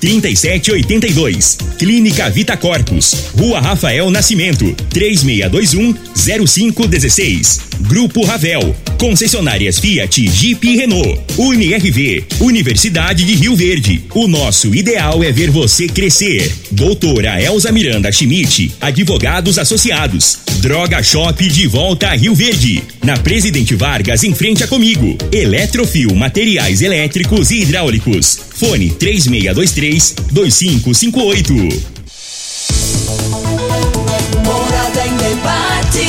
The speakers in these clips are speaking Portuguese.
3782. Clínica Vita Corpus, Rua Rafael Nascimento, 3621 0516. Grupo Ravel, concessionárias Fiat, Jeep e Renault. UniRV, Universidade de Rio Verde. O nosso ideal é ver você crescer. Doutora Elza Miranda Schmidt, advogados associados. Droga Shop de volta a Rio Verde. Na Presidente Vargas, em frente a comigo. Eletrofil, materiais elétricos e hidráulicos. Fone 3623 2558. Morada em debate.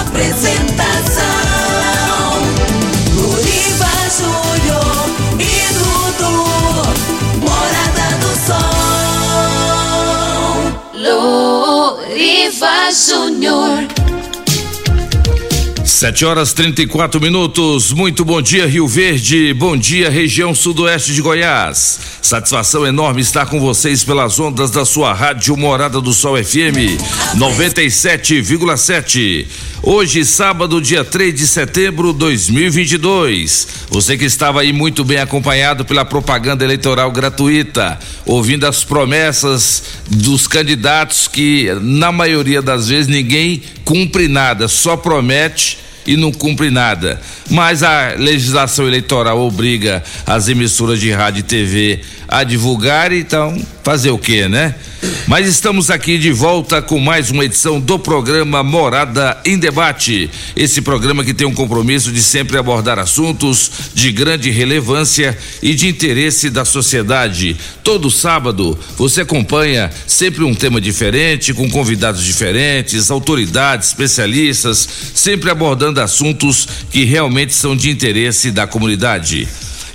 Apresentação: Luriva Júnior e Dudu. Morada do Sol. Júnior. Sete horas 34 minutos. Muito bom dia, Rio Verde. Bom dia, região sudoeste de Goiás. Satisfação enorme estar com vocês pelas ondas da sua rádio Morada do Sol FM 97,7. Hoje, sábado, dia 3 de setembro de 2022. Você que estava aí muito bem acompanhado pela propaganda eleitoral gratuita, ouvindo as promessas dos candidatos que, na maioria das vezes, ninguém cumpre nada, só promete e não cumpre nada. Mas a legislação eleitoral obriga as emissoras de rádio e TV a divulgar, então fazer o quê, né? Mas estamos aqui de volta com mais uma edição do programa Morada em Debate. Esse programa que tem um compromisso de sempre abordar assuntos de grande relevância e de interesse da sociedade. Todo sábado você acompanha sempre um tema diferente, com convidados diferentes, autoridades, especialistas, sempre abordando assuntos que realmente são de interesse da comunidade.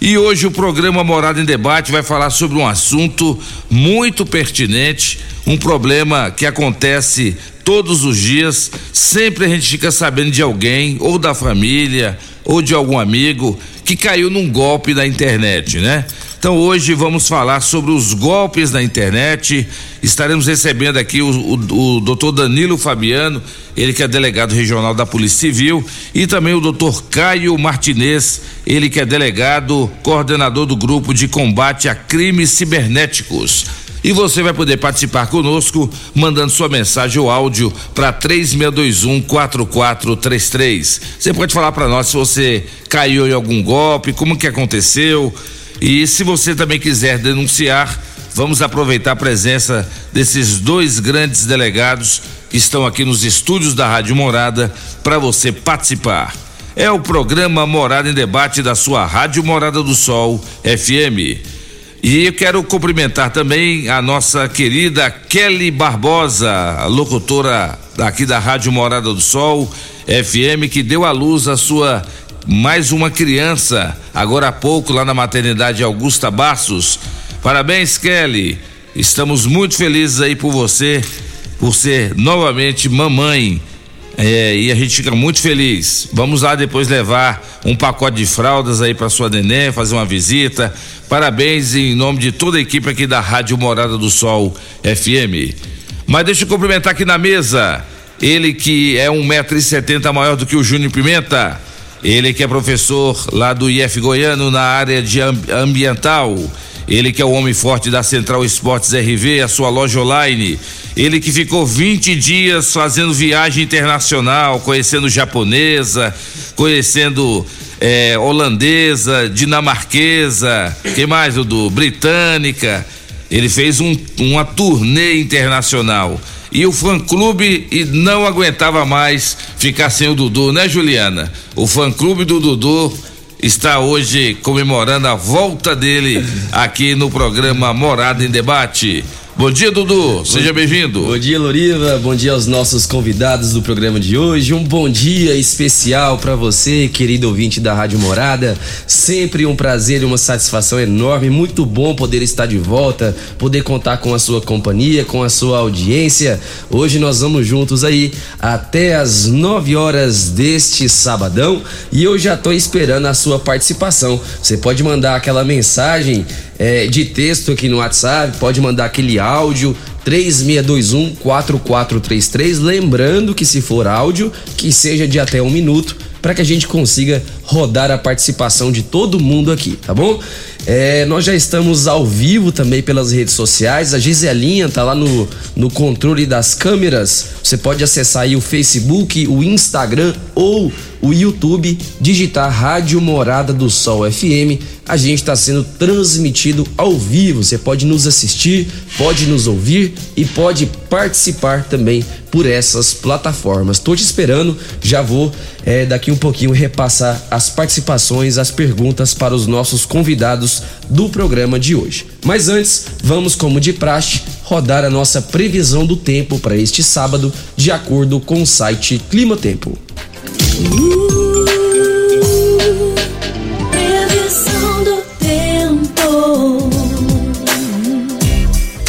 E hoje o programa Morada em Debate vai falar sobre um assunto muito pertinente, um problema que acontece todos os dias. Sempre a gente fica sabendo de alguém, ou da família, ou de algum amigo, que caiu num golpe na internet, né? Então hoje vamos falar sobre os golpes na internet. Estaremos recebendo aqui o, o, o doutor Danilo Fabiano, ele que é delegado regional da Polícia Civil, e também o doutor Caio Martinez, ele que é delegado, coordenador do grupo de combate a crimes cibernéticos. E você vai poder participar conosco mandando sua mensagem ou áudio para 3621 4433. Você pode falar para nós se você caiu em algum golpe, como que aconteceu. E se você também quiser denunciar, vamos aproveitar a presença desses dois grandes delegados que estão aqui nos estúdios da Rádio Morada para você participar. É o programa Morada em Debate da sua Rádio Morada do Sol FM. E eu quero cumprimentar também a nossa querida Kelly Barbosa, locutora aqui da Rádio Morada do Sol FM, que deu à luz a sua mais uma criança, agora há pouco, lá na maternidade Augusta Bastos. Parabéns, Kelly. Estamos muito felizes aí por você, por ser novamente mamãe. É, e a gente fica muito feliz. Vamos lá depois levar um pacote de fraldas aí para sua neném, fazer uma visita. Parabéns em nome de toda a equipe aqui da Rádio Morada do Sol FM. Mas deixa eu cumprimentar aqui na mesa. Ele que é um metro e setenta maior do que o Júnior Pimenta. Ele que é professor lá do IF Goiano na área de ambiental. Ele que é o homem forte da Central Esportes RV, a sua loja online. Ele que ficou 20 dias fazendo viagem internacional, conhecendo japonesa, conhecendo é, holandesa, dinamarquesa, que mais, Dudu? Britânica. Ele fez um, uma turnê internacional e o fã-clube não aguentava mais ficar sem o Dudu, né, Juliana? O fã-clube do Dudu está hoje comemorando a volta dele aqui no programa Morada em Debate. Bom dia, Dudu. Seja bem-vindo. Bom dia, Loriva. Bom dia aos nossos convidados do programa de hoje. Um bom dia especial para você, querido ouvinte da Rádio Morada. Sempre um prazer e uma satisfação enorme. Muito bom poder estar de volta, poder contar com a sua companhia, com a sua audiência. Hoje nós vamos juntos aí até as 9 horas deste sabadão e eu já tô esperando a sua participação. Você pode mandar aquela mensagem é, de texto aqui no WhatsApp, pode mandar aquele áudio 3621 4433. Lembrando que se for áudio, que seja de até um minuto, para que a gente consiga rodar a participação de todo mundo aqui, tá bom? É, nós já estamos ao vivo também pelas redes sociais. A Giselinha tá lá no, no controle das câmeras. Você pode acessar aí o Facebook, o Instagram ou o YouTube, digitar Rádio Morada do Sol FM. A gente está sendo transmitido ao vivo. Você pode nos assistir, pode nos ouvir e pode participar também por essas plataformas. Estou te esperando, já vou é, daqui um pouquinho repassar as participações, as perguntas para os nossos convidados do programa de hoje. Mas antes, vamos, como de praxe, rodar a nossa previsão do tempo para este sábado, de acordo com o site Clima Tempo.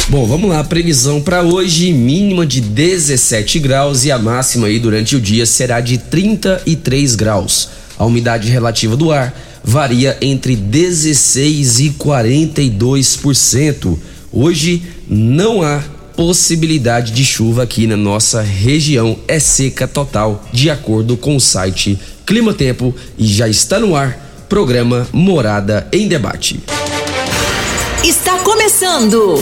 Bom, vamos lá, previsão para hoje, mínima de 17 graus e a máxima aí durante o dia será de 33 graus. A umidade relativa do ar varia entre 16 e 42%. Hoje não há possibilidade de chuva aqui na nossa região, é seca total, de acordo com o site Clima Tempo e já está no ar programa Morada em Debate. Está começando.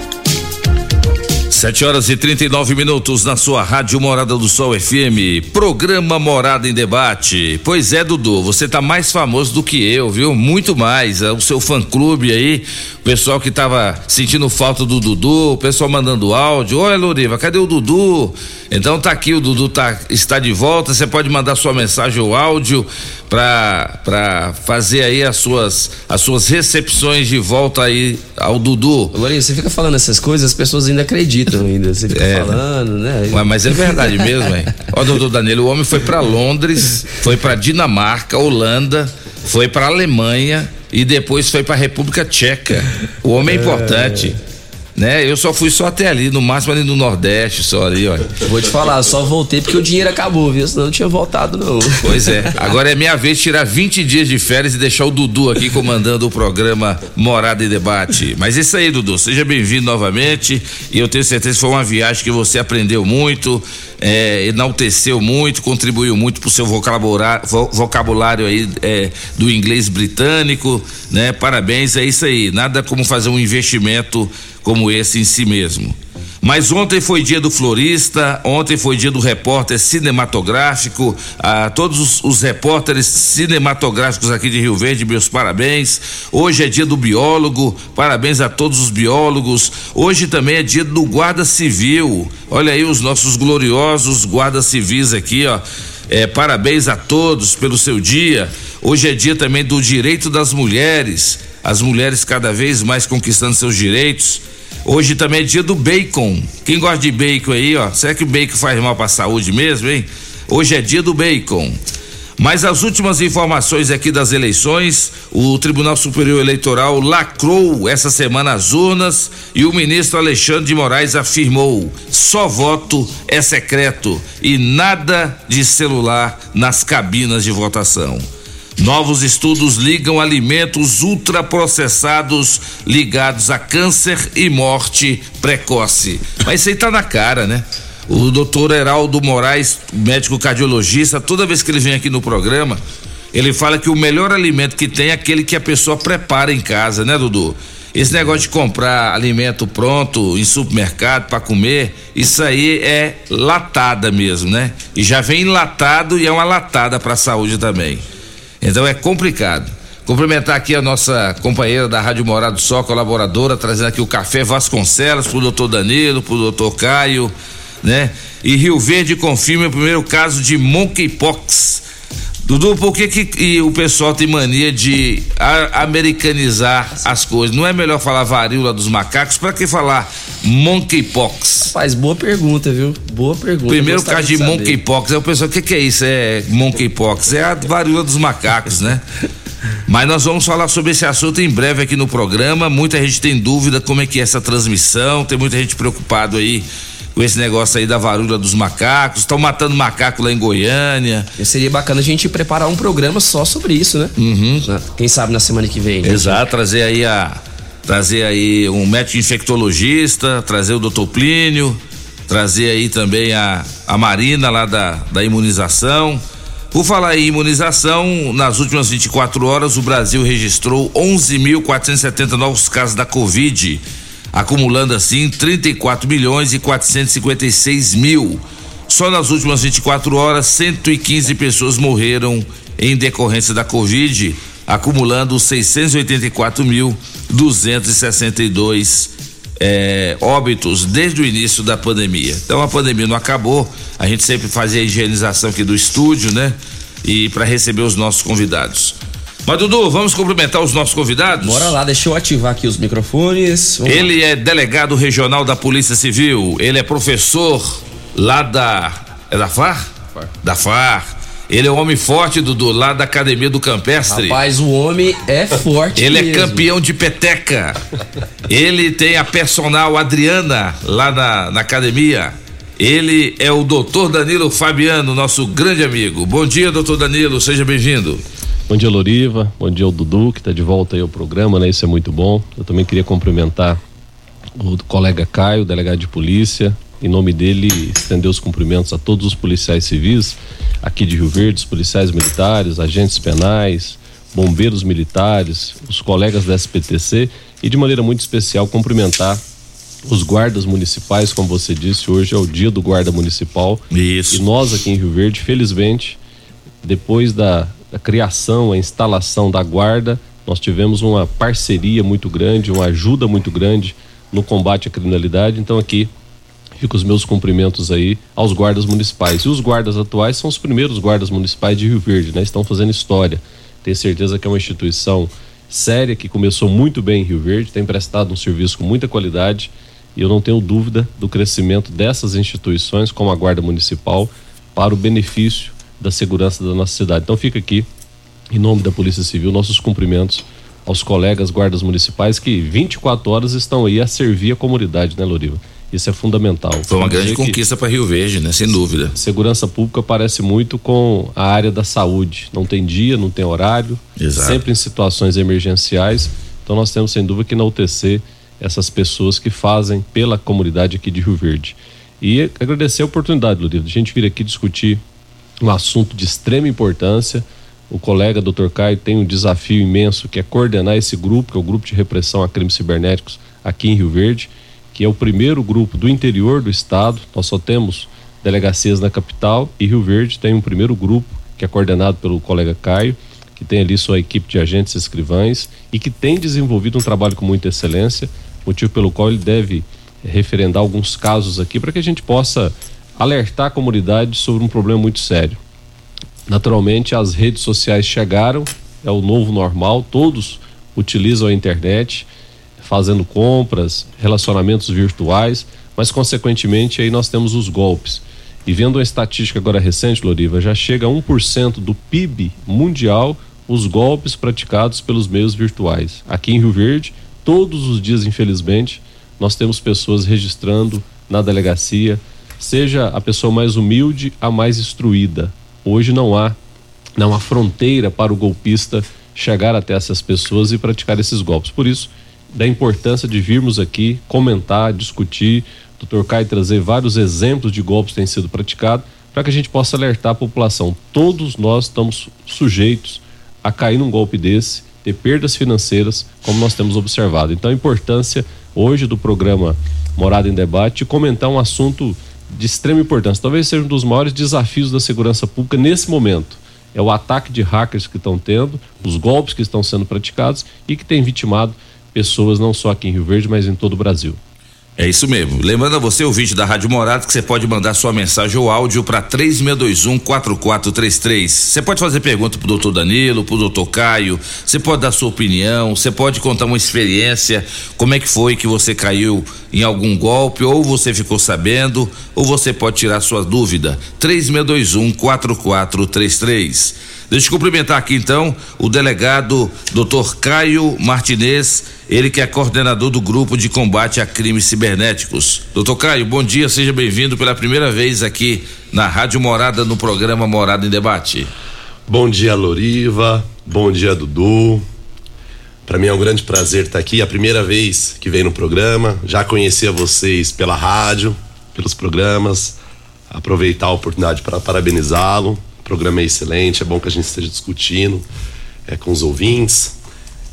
7 horas e 39 minutos na sua Rádio Morada do Sol FM. Programa Morada em Debate. Pois é, Dudu, você tá mais famoso do que eu, viu? Muito mais. É o seu fã clube aí, o pessoal que tava sentindo falta do Dudu, o pessoal mandando áudio. Olha, Loriva, cadê o Dudu? Então tá aqui, o Dudu tá, está de volta. Você pode mandar sua mensagem ou áudio para fazer aí as suas, as suas recepções de volta aí ao Dudu. Lourinho, você fica falando essas coisas, as pessoas ainda acreditam ainda. Você fica É. falando, né? Ué, mas é verdade mesmo, hein? Ó, doutor Danilo, o homem foi para Londres, foi para Dinamarca, Holanda, foi para Alemanha e depois foi para República Tcheca. O homem é importante. Né? Eu só fui só até ali, no máximo ali no Nordeste, só ali, ó. Vou te falar, só voltei porque o dinheiro acabou, viu? Senão eu não tinha voltado, não. Pois é. Agora é minha vez de tirar 20 dias de férias e deixar o Dudu aqui comandando o programa Morada e Debate. Mas isso aí, Dudu, seja bem-vindo novamente. E eu tenho certeza que foi uma viagem que você aprendeu muito, é, enalteceu muito, contribuiu muito pro seu vocabulário, vo- vocabulário aí é, do inglês britânico, né? Parabéns, é isso aí. Nada como fazer um investimento como esse em si mesmo. Mas ontem foi dia do florista, ontem foi dia do repórter cinematográfico, a todos os, os repórteres cinematográficos aqui de Rio Verde, meus parabéns. Hoje é dia do biólogo, parabéns a todos os biólogos. Hoje também é dia do guarda civil. Olha aí os nossos gloriosos guardas civis aqui, ó. É, parabéns a todos pelo seu dia. Hoje é dia também do direito das mulheres, as mulheres cada vez mais conquistando seus direitos. Hoje também é dia do bacon. Quem gosta de bacon aí, ó? Será que o bacon faz mal para a saúde mesmo, hein? Hoje é dia do bacon. Mas as últimas informações aqui das eleições, o Tribunal Superior Eleitoral lacrou essa semana as urnas e o ministro Alexandre de Moraes afirmou: só voto é secreto e nada de celular nas cabinas de votação. Novos estudos ligam alimentos ultraprocessados ligados a câncer e morte precoce. Mas isso aí tá na cara, né? O doutor Heraldo Moraes, médico cardiologista, toda vez que ele vem aqui no programa, ele fala que o melhor alimento que tem é aquele que a pessoa prepara em casa, né, Dudu? Esse negócio de comprar alimento pronto em supermercado para comer, isso aí é latada mesmo, né? E já vem enlatado e é uma latada para a saúde também. Então é complicado. Cumprimentar aqui a nossa companheira da Rádio Morado Sol, colaboradora, trazendo aqui o café Vasconcelos pro doutor Danilo, pro doutor Caio, né? E Rio Verde confirma o primeiro caso de monkeypox. Dudu, por que, que o pessoal tem mania de americanizar as coisas? Não é melhor falar varíola dos macacos? Para que falar monkeypox? Faz boa pergunta, viu? Boa pergunta. Primeiro caso de, de monkeypox, é o pessoal, o que, que é isso? É monkeypox? É a varíola dos macacos, né? Mas nós vamos falar sobre esse assunto em breve aqui no programa. Muita gente tem dúvida como é que é essa transmissão, tem muita gente preocupado aí com esse negócio aí da varíola dos macacos, estão matando macaco lá em Goiânia. E seria bacana a gente preparar um programa só sobre isso, né? Uhum. Quem sabe na semana que vem. Né? Exato, trazer aí a trazer aí um médico infectologista, trazer o doutor Plínio, trazer aí também a, a Marina lá da, da imunização. Por falar em imunização, nas últimas 24 horas o Brasil registrou 11.470 novos casos da Covid acumulando assim 34 milhões e 456 mil. Só nas últimas 24 horas, 115 pessoas morreram em decorrência da Covid, acumulando 684 mil 262 é, óbitos desde o início da pandemia. Então a pandemia não acabou, a gente sempre fazia a higienização aqui do estúdio, né? E para receber os nossos convidados. Mas Dudu, vamos cumprimentar os nossos convidados? Bora lá, deixa eu ativar aqui os microfones. Vamos ele lá. é delegado regional da Polícia Civil, ele é professor lá da. É da FAR? FAR. Da FAR. Ele é um homem forte, Dudu, lá da Academia do Campestre. Rapaz, o homem é forte. Ele é mesmo. é campeão de peteca. ele tem a personal Adriana lá na, na academia. Ele é o doutor Danilo Fabiano, nosso grande amigo. Bom dia, doutor Danilo, seja bem-vindo. Bom dia, Loriva. Bom dia, o Dudu, que está de volta aí ao programa, né? Isso é muito bom. Eu também queria cumprimentar o colega Caio, delegado de polícia. Em nome dele, estender os cumprimentos a todos os policiais civis aqui de Rio Verde, os policiais militares, agentes penais, bombeiros militares, os colegas da SPTC e de maneira muito especial cumprimentar os guardas municipais, como você disse, hoje é o dia do guarda municipal. Isso. E nós aqui em Rio Verde, felizmente, depois da a criação, a instalação da guarda, nós tivemos uma parceria muito grande, uma ajuda muito grande no combate à criminalidade. Então aqui fico os meus cumprimentos aí aos guardas municipais. E os guardas atuais são os primeiros guardas municipais de Rio Verde, né? Estão fazendo história. Tenho certeza que é uma instituição séria que começou muito bem em Rio Verde, tem prestado um serviço com muita qualidade e eu não tenho dúvida do crescimento dessas instituições como a Guarda Municipal para o benefício da segurança da nossa cidade. Então fica aqui, em nome da Polícia Civil, nossos cumprimentos aos colegas guardas municipais que 24 horas estão aí a servir a comunidade, né, Loriva? Isso é fundamental. Foi uma grande conquista para Rio Verde, né? Sem dúvida. Segurança pública parece muito com a área da saúde. Não tem dia, não tem horário, Exato. sempre em situações emergenciais. Então nós temos sem dúvida que enaltecer essas pessoas que fazem pela comunidade aqui de Rio Verde. E agradecer a oportunidade, Loriva, de a gente vir aqui discutir um assunto de extrema importância. O colega Dr. Caio tem um desafio imenso que é coordenar esse grupo, que é o grupo de repressão a crimes cibernéticos aqui em Rio Verde, que é o primeiro grupo do interior do estado. Nós só temos delegacias na capital e Rio Verde tem um primeiro grupo que é coordenado pelo colega Caio, que tem ali sua equipe de agentes escrivães e que tem desenvolvido um trabalho com muita excelência, motivo pelo qual ele deve referendar alguns casos aqui para que a gente possa alertar a comunidade sobre um problema muito sério. Naturalmente, as redes sociais chegaram, é o novo normal, todos utilizam a internet, fazendo compras, relacionamentos virtuais, mas consequentemente aí nós temos os golpes. E vendo uma estatística agora recente, Loriva, já chega a 1% do PIB mundial os golpes praticados pelos meios virtuais. Aqui em Rio Verde, todos os dias, infelizmente, nós temos pessoas registrando na delegacia seja a pessoa mais humilde a mais instruída. Hoje não há não há fronteira para o golpista chegar até essas pessoas e praticar esses golpes. Por isso, da importância de virmos aqui comentar, discutir, Dr. Caio trazer vários exemplos de golpes que têm sido praticados para que a gente possa alertar a população. Todos nós estamos sujeitos a cair num golpe desse, ter perdas financeiras, como nós temos observado. Então, a importância hoje do programa Morada em Debate comentar um assunto de extrema importância. Talvez seja um dos maiores desafios da segurança pública nesse momento. é o ataque de hackers que estão tendo, os golpes que estão sendo praticados e que tem vitimado pessoas não só aqui em Rio Verde, mas em todo o Brasil. É isso mesmo. Lembrando a você, ouvinte da Rádio Morado, que você pode mandar sua mensagem ou áudio para 3621-4433. Você pode fazer pergunta pro doutor Danilo, pro doutor Caio, você pode dar sua opinião, você pode contar uma experiência, como é que foi que você caiu em algum golpe, ou você ficou sabendo, ou você pode tirar sua dúvida. 3621-4433. Deixa eu cumprimentar aqui então o delegado Dr. Caio Martinez, ele que é coordenador do grupo de combate a crimes cibernéticos. Doutor Caio, bom dia, seja bem-vindo pela primeira vez aqui na Rádio Morada no programa Morada em Debate. Bom dia, Loriva. Bom dia, Dudu. Para mim é um grande prazer estar aqui, é a primeira vez que venho no programa. Já conhecia vocês pela rádio, pelos programas. Aproveitar a oportunidade para parabenizá-lo programa é excelente, é bom que a gente esteja discutindo é, com os ouvintes.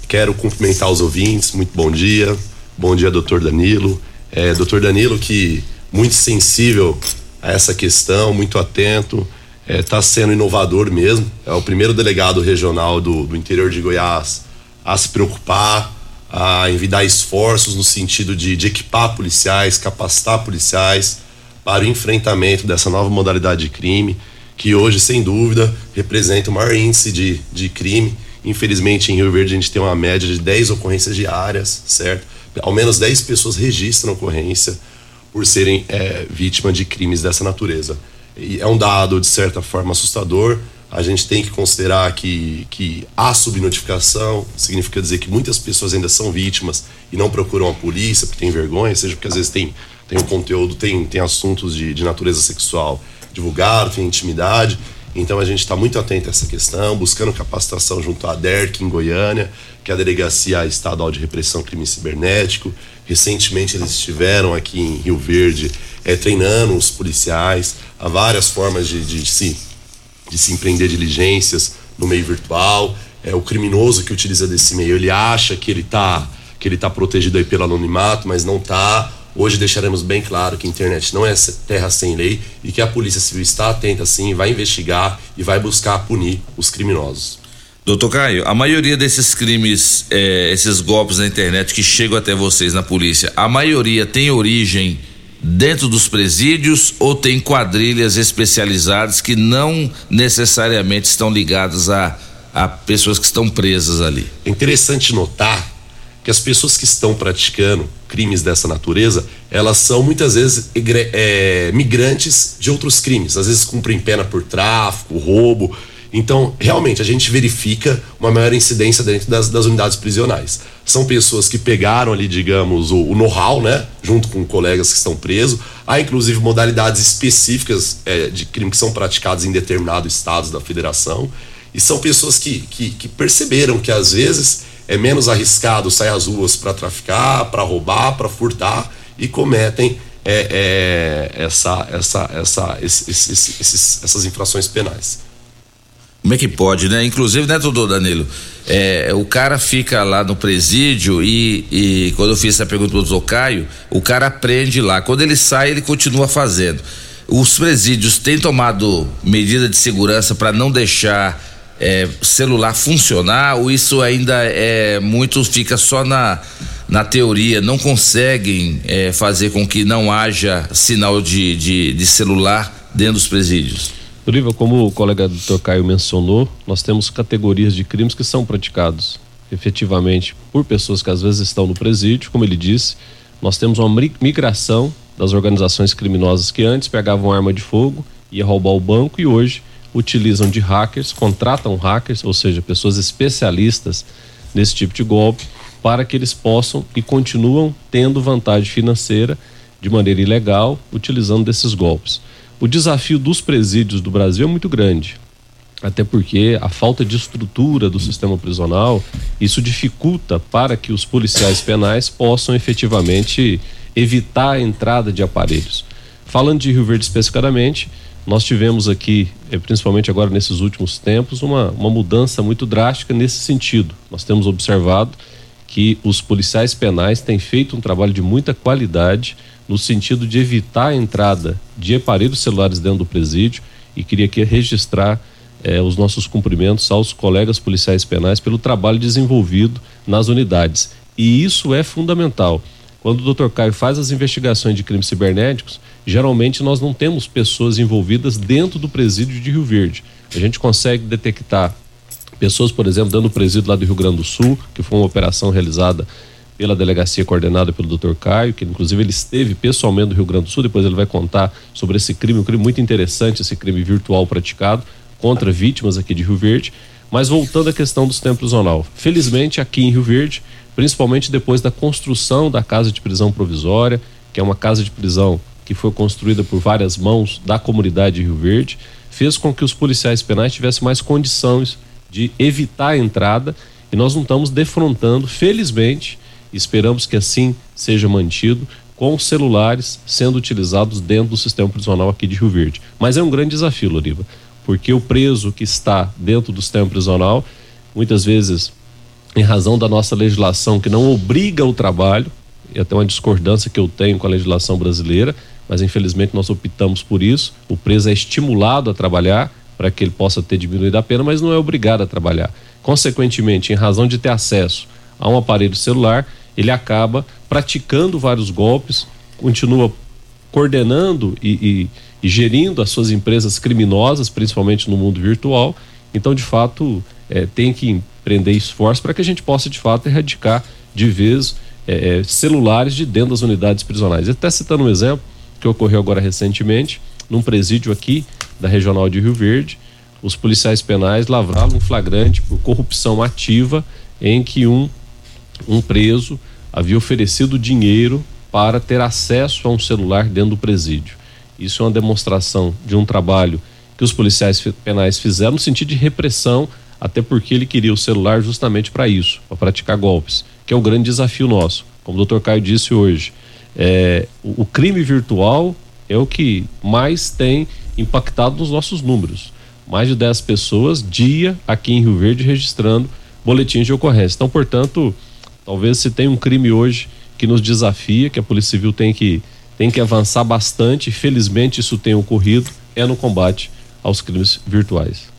Quero cumprimentar os ouvintes, muito bom dia. Bom dia, doutor Danilo. É, doutor Danilo, que muito sensível a essa questão, muito atento, está é, sendo inovador mesmo. É o primeiro delegado regional do, do interior de Goiás a se preocupar, a envidar esforços no sentido de, de equipar policiais, capacitar policiais para o enfrentamento dessa nova modalidade de crime que hoje, sem dúvida, representa o maior índice de, de crime. Infelizmente, em Rio Verde, a gente tem uma média de 10 ocorrências diárias, certo? Ao menos 10 pessoas registram ocorrência por serem é, vítimas de crimes dessa natureza. E é um dado, de certa forma, assustador. A gente tem que considerar que, que há subnotificação, significa dizer que muitas pessoas ainda são vítimas e não procuram a polícia porque tem vergonha, seja porque às vezes tem, tem um conteúdo, tem, tem assuntos de, de natureza sexual divulgado, tem intimidade. Então a gente está muito atento a essa questão, buscando capacitação junto à DERC em Goiânia, que é a Delegacia Estadual de Repressão Crime Cibernético. Recentemente eles estiveram aqui em Rio Verde é, treinando os policiais a várias formas de, de, se, de se empreender diligências no meio virtual. É, o criminoso que utiliza desse meio, ele acha que ele está que ele tá protegido aí pelo anonimato, mas não está Hoje deixaremos bem claro que a internet não é terra sem lei e que a Polícia Civil está atenta sim, vai investigar e vai buscar punir os criminosos. Doutor Caio, a maioria desses crimes, é, esses golpes na internet que chegam até vocês na polícia, a maioria tem origem dentro dos presídios ou tem quadrilhas especializadas que não necessariamente estão ligadas a, a pessoas que estão presas ali? É interessante notar que as pessoas que estão praticando crimes dessa natureza, elas são muitas vezes é, migrantes de outros crimes, às vezes cumprem pena por tráfico, roubo. Então, realmente, a gente verifica uma maior incidência dentro das, das unidades prisionais. São pessoas que pegaram ali, digamos, o, o know-how, né? Junto com colegas que estão presos. Há, inclusive, modalidades específicas é, de crime que são praticados em determinados estados da federação. E são pessoas que, que, que perceberam que, às vezes, é menos arriscado sair às ruas para traficar, para roubar, para furtar e cometem é, é, essa, essa, essa, esses, essas infrações penais. Como é que pode, né? Inclusive, né, doutor Danilo? É, o cara fica lá no presídio e, e quando eu fiz essa pergunta pro doutor Caio, o cara aprende lá. Quando ele sai, ele continua fazendo. Os presídios têm tomado medida de segurança para não deixar é, celular funcionar ou isso ainda é muito fica só na, na teoria, não conseguem é, fazer com que não haja sinal de, de, de celular dentro dos presídios? Oliva, como o colega doutor Caio mencionou, nós temos categorias de crimes que são praticados efetivamente por pessoas que às vezes estão no presídio, como ele disse, nós temos uma migração das organizações criminosas que antes pegavam arma de fogo, ia roubar o banco e hoje utilizam de hackers, contratam hackers, ou seja, pessoas especialistas nesse tipo de golpe, para que eles possam e continuam tendo vantagem financeira de maneira ilegal, utilizando desses golpes. O desafio dos presídios do Brasil é muito grande, até porque a falta de estrutura do sistema prisional, isso dificulta para que os policiais penais possam efetivamente evitar a entrada de aparelhos. Falando de Rio Verde especificamente, nós tivemos aqui, eh, principalmente agora nesses últimos tempos, uma, uma mudança muito drástica nesse sentido. Nós temos observado que os policiais penais têm feito um trabalho de muita qualidade no sentido de evitar a entrada de aparelhos celulares dentro do presídio e queria aqui registrar eh, os nossos cumprimentos aos colegas policiais penais pelo trabalho desenvolvido nas unidades. E isso é fundamental. Quando o Dr. Caio faz as investigações de crimes cibernéticos, geralmente nós não temos pessoas envolvidas dentro do presídio de Rio Verde. A gente consegue detectar pessoas, por exemplo, dando presídio lá do Rio Grande do Sul, que foi uma operação realizada pela delegacia coordenada pelo Dr. Caio, que inclusive ele esteve pessoalmente no Rio Grande do Sul, depois ele vai contar sobre esse crime, um crime muito interessante, esse crime virtual praticado contra vítimas aqui de Rio Verde. Mas voltando à questão do sistema prisional, felizmente aqui em Rio Verde, principalmente depois da construção da casa de prisão provisória, que é uma casa de prisão que foi construída por várias mãos da comunidade de Rio Verde, fez com que os policiais penais tivessem mais condições de evitar a entrada e nós não estamos defrontando, felizmente, esperamos que assim seja mantido, com celulares sendo utilizados dentro do sistema prisional aqui de Rio Verde. Mas é um grande desafio, Loriva, porque o preso que está dentro do sistema prisional, muitas vezes, em razão da nossa legislação que não obriga o trabalho, e até uma discordância que eu tenho com a legislação brasileira, mas infelizmente nós optamos por isso. O preso é estimulado a trabalhar para que ele possa ter diminuído a pena, mas não é obrigado a trabalhar. Consequentemente, em razão de ter acesso a um aparelho celular, ele acaba praticando vários golpes, continua coordenando e, e, e gerindo as suas empresas criminosas, principalmente no mundo virtual. Então, de fato, é, tem que empreender esforço para que a gente possa, de fato, erradicar de vez é, celulares de dentro das unidades prisionais. Até citando um exemplo que ocorreu agora recentemente, num presídio aqui da Regional de Rio Verde, os policiais penais lavraram um flagrante por corrupção ativa em que um, um preso havia oferecido dinheiro para ter acesso a um celular dentro do presídio. Isso é uma demonstração de um trabalho que os policiais penais fizeram no sentido de repressão, até porque ele queria o celular justamente para isso, para praticar golpes, que é o grande desafio nosso. Como o Dr. Caio disse hoje, é, o, crime virtual é o que mais tem impactado nos nossos números. Mais de 10 pessoas dia aqui em Rio Verde registrando boletins de ocorrência. Então, portanto, talvez se tem um crime hoje que nos desafia, que a Polícia Civil tem que, tem que avançar bastante, felizmente isso tem ocorrido, é no combate aos crimes virtuais.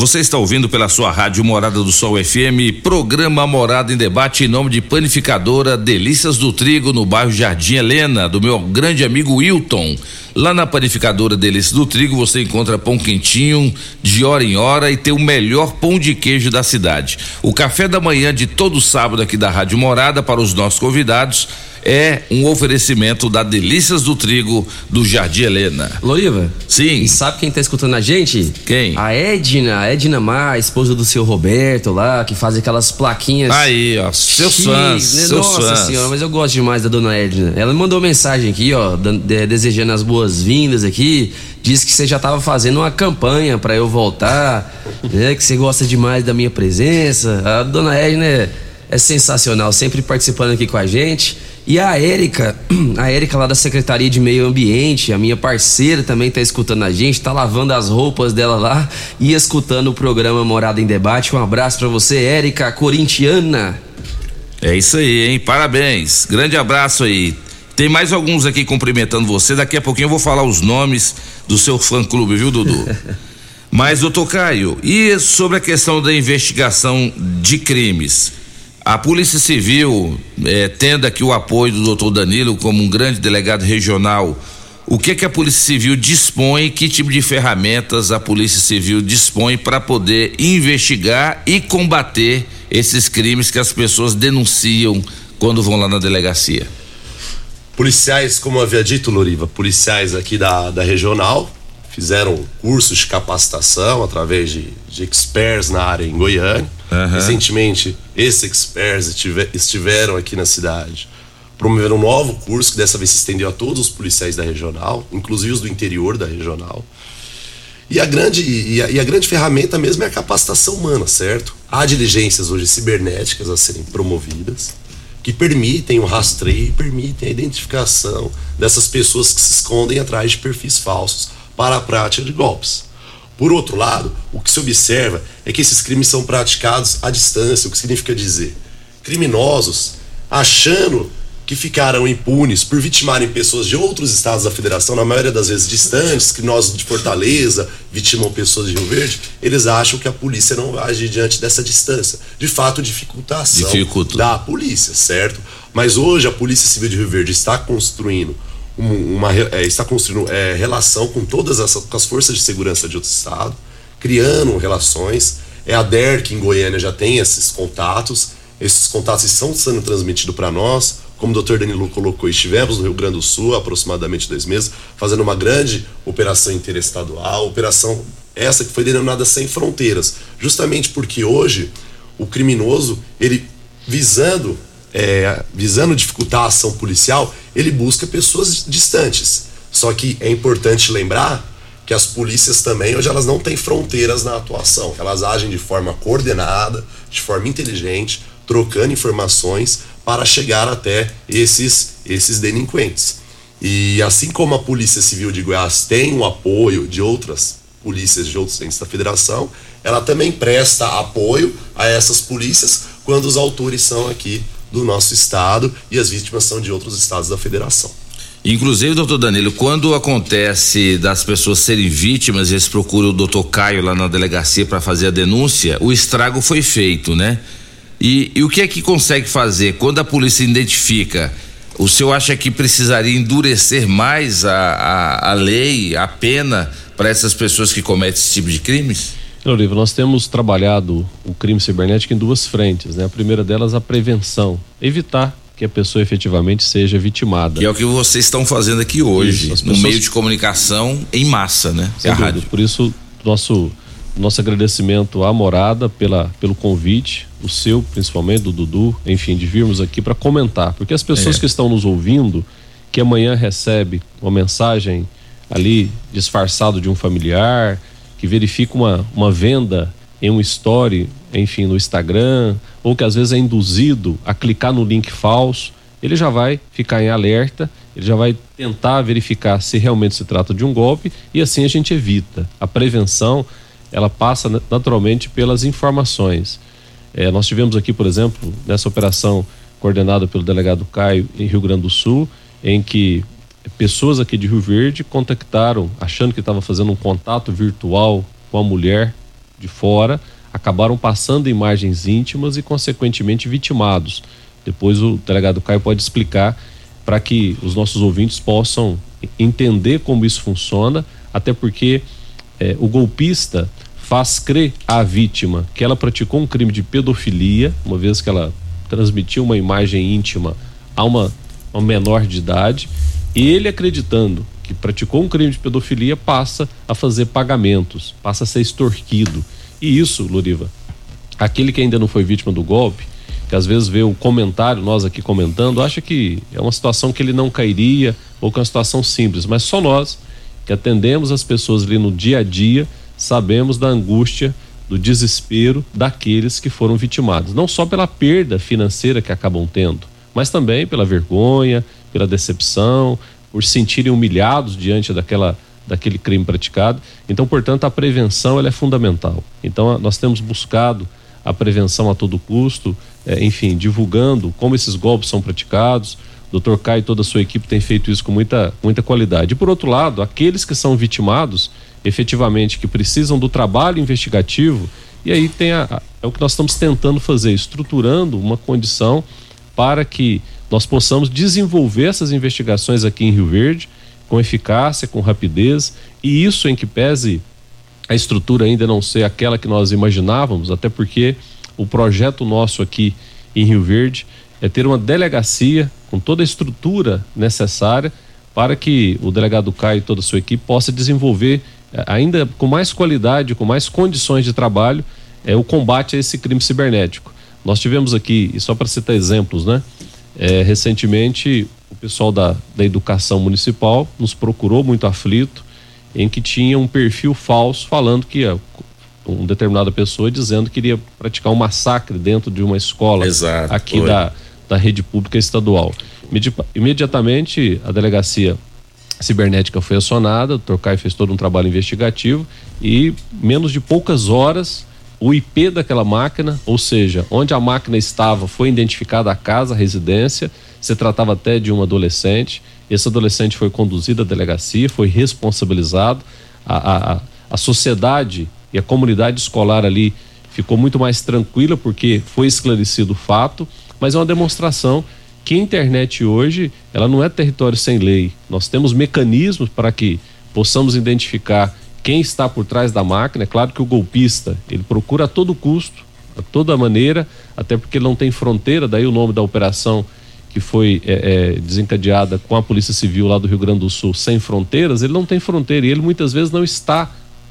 Você está ouvindo pela sua rádio Morada do Sol FM, programa Morada em Debate em nome de Panificadora Delícias do Trigo no bairro Jardim Helena, do meu grande amigo Wilton. Lá na Panificadora Delícias do Trigo você encontra pão quentinho de hora em hora e tem o melhor pão de queijo da cidade. O café da manhã de todo sábado aqui da Rádio Morada para os nossos convidados é um oferecimento da Delícias do Trigo do Jardim Helena. Loriva? Sim. E sabe quem tá escutando a gente? Quem? A Edna, a Edna Mar, a esposa do seu Roberto lá, que faz aquelas plaquinhas. Aí, ó, seus chiques, fãs, né? seus Nossa fãs. senhora, mas eu gosto demais da dona Edna. Ela me mandou mensagem aqui, ó, desejando as boas-vindas aqui. Disse que você já tava fazendo uma campanha para eu voltar, né? Que você gosta demais da minha presença. A dona Edna é, é sensacional, sempre participando aqui com a gente. E a Érica, a Érica lá da Secretaria de Meio Ambiente, a minha parceira também tá escutando a gente, tá lavando as roupas dela lá e escutando o programa Morada em Debate. Um abraço para você, Érica, corintiana. É isso aí, hein? Parabéns. Grande abraço aí. Tem mais alguns aqui cumprimentando você. Daqui a pouquinho eu vou falar os nomes do seu fã clube, viu, Dudu? Mas, doutor Caio, e sobre a questão da investigação de crimes? A Polícia Civil, eh, tendo aqui o apoio do doutor Danilo como um grande delegado regional, o que que a Polícia Civil dispõe, que tipo de ferramentas a Polícia Civil dispõe para poder investigar e combater esses crimes que as pessoas denunciam quando vão lá na delegacia? Policiais, como havia dito, Loriva, policiais aqui da, da regional fizeram cursos de capacitação através de, de experts na área em Goiânia. Aham. Recentemente, esses experts estive- estiveram aqui na cidade. Promoveram um novo curso que dessa vez se estendeu a todos os policiais da regional, inclusive os do interior da regional. E a grande, e a, e a grande ferramenta mesmo é a capacitação humana, certo? Há diligências hoje cibernéticas a serem promovidas que permitem o rastreio permitem a identificação dessas pessoas que se escondem atrás de perfis falsos para a prática de golpes. Por outro lado, o que se observa é que esses crimes são praticados à distância, o que significa dizer criminosos achando que ficaram impunes por vitimarem pessoas de outros estados da federação, na maioria das vezes distantes, que nós de Fortaleza vitimam pessoas de Rio Verde, eles acham que a polícia não vai agir diante dessa distância. De fato, dificulta a ação Dificulta. da polícia, certo? Mas hoje a Polícia Civil de Rio Verde está construindo uma, é, está construindo é, relação com todas as, com as forças de segurança de outro estado, criando relações. É a DER que em Goiânia já tem esses contatos. Esses contatos estão sendo transmitidos para nós. Como o doutor Danilo colocou, estivemos no Rio Grande do Sul há aproximadamente dois meses, fazendo uma grande operação interestadual, operação essa que foi denominada Sem Fronteiras, justamente porque hoje o criminoso, ele visando, é, visando dificultar a ação policial, ele busca pessoas distantes. Só que é importante lembrar que as polícias também, hoje elas não têm fronteiras na atuação, elas agem de forma coordenada, de forma inteligente, trocando informações para chegar até esses, esses delinquentes. E assim como a Polícia Civil de Goiás tem o apoio de outras polícias de outros entes da federação, ela também presta apoio a essas polícias quando os autores são aqui do nosso estado e as vítimas são de outros estados da federação. Inclusive, doutor Danilo, quando acontece das pessoas serem vítimas e eles procuram o doutor Caio lá na delegacia para fazer a denúncia, o estrago foi feito, né? E, e o que é que consegue fazer quando a polícia identifica? O senhor acha que precisaria endurecer mais a, a, a lei, a pena para essas pessoas que cometem esse tipo de crimes? Olivia, nós temos trabalhado o crime cibernético em duas frentes, né? A primeira delas a prevenção, evitar que a pessoa efetivamente seja vitimada. Que é o que vocês estão fazendo aqui hoje, Isso, as no pessoas- meio de comunicação em massa, né? Sem É dúvida. rádio. Por isso, nosso nosso agradecimento à morada pela, pelo convite, o seu principalmente, do Dudu, enfim, de virmos aqui para comentar. Porque as pessoas É. que estão nos ouvindo, que amanhã recebe uma mensagem ali disfarçado de um familiar, que verifica uma, uma venda em um story, enfim, no Instagram, ou que às vezes é induzido a clicar no link falso, ele já vai ficar em alerta, ele já vai tentar verificar se realmente se trata de um golpe e assim a gente evita. A prevenção, ela passa na- naturalmente pelas informações. Eh, nós tivemos aqui, por exemplo, nessa operação coordenada pelo delegado Caio em Rio Grande do Sul, em que pessoas aqui de Rio Verde contactaram, achando que estava fazendo um contato virtual com a mulher de fora, acabaram passando imagens íntimas e, consequentemente, vitimados. Depois o delegado Caio pode explicar para que os nossos ouvintes possam entender como isso funciona, até porque eh, o golpista faz crer à vítima que ela praticou um crime de pedofilia, uma vez que ela transmitiu uma imagem íntima a uma, uma menor de idade, ele acreditando que praticou um crime de pedofilia passa a fazer pagamentos, passa a ser extorquido. E isso, Loriva, aquele que ainda não foi vítima do golpe, que às vezes vê o comentário, nós aqui comentando, acha que é uma situação que ele não cairia ou que é uma situação simples, mas só nós que atendemos as pessoas ali no dia a dia sabemos da angústia, do desespero daqueles que foram vitimados, não só pela perda financeira que acabam tendo, mas também pela vergonha, pela decepção, por se sentirem humilhados diante daquela daquele crime praticado. Então, portanto, a prevenção é fundamental. Então, nós temos buscado a prevenção a todo custo, eh, enfim, divulgando como esses golpes são praticados. O Dr. Caio e toda a sua equipe tem feito isso com muita, muita qualidade. E por outro lado, aqueles que são vitimados, efetivamente, que precisam do trabalho investigativo, e aí tem a, a- é o que nós estamos tentando fazer, estruturando uma condição para que nós possamos desenvolver essas investigações aqui em Rio Verde com eficácia, com rapidez, e isso em que pese a estrutura ainda não ser aquela que nós imaginávamos, até porque o projeto nosso aqui em Rio Verde é ter uma delegacia com toda a estrutura necessária para que o delegado Caio e toda a sua equipe possa desenvolver eh, ainda com mais qualidade, com mais condições de trabalho, é o combate a esse crime cibernético. Nós tivemos aqui, e só para citar exemplos, né? Eh, recentemente, o pessoal da, da educação municipal nos procurou muito aflito, em que tinha um perfil falso falando que uma determinada pessoa dizendo que iria praticar um massacre dentro de uma escola Exato, aqui foi. da, da rede pública estadual. Imedi- Imediatamente a delegacia cibernética foi acionada, o Dr. Caio fez todo um trabalho investigativo e menos de poucas horas o IP daquela máquina, ou seja, onde a máquina estava, foi identificada a casa, a residência. Se tratava até de um adolescente. Esse adolescente foi conduzido à delegacia, foi responsabilizado. A, a, a sociedade e a comunidade escolar ali ficou muito mais tranquila porque foi esclarecido o fato, mas é uma demonstração que a internet hoje ela não é território sem lei. Nós temos mecanismos para que possamos identificar quem está por trás da máquina. É claro que o golpista ele procura a todo custo, a toda maneira, até porque ele não tem fronteira. Daí o nome da operação que foi é, é, desencadeada com a Polícia Civil lá do Rio Grande do Sul, sem fronteiras. Ele não tem fronteira e ele muitas vezes não está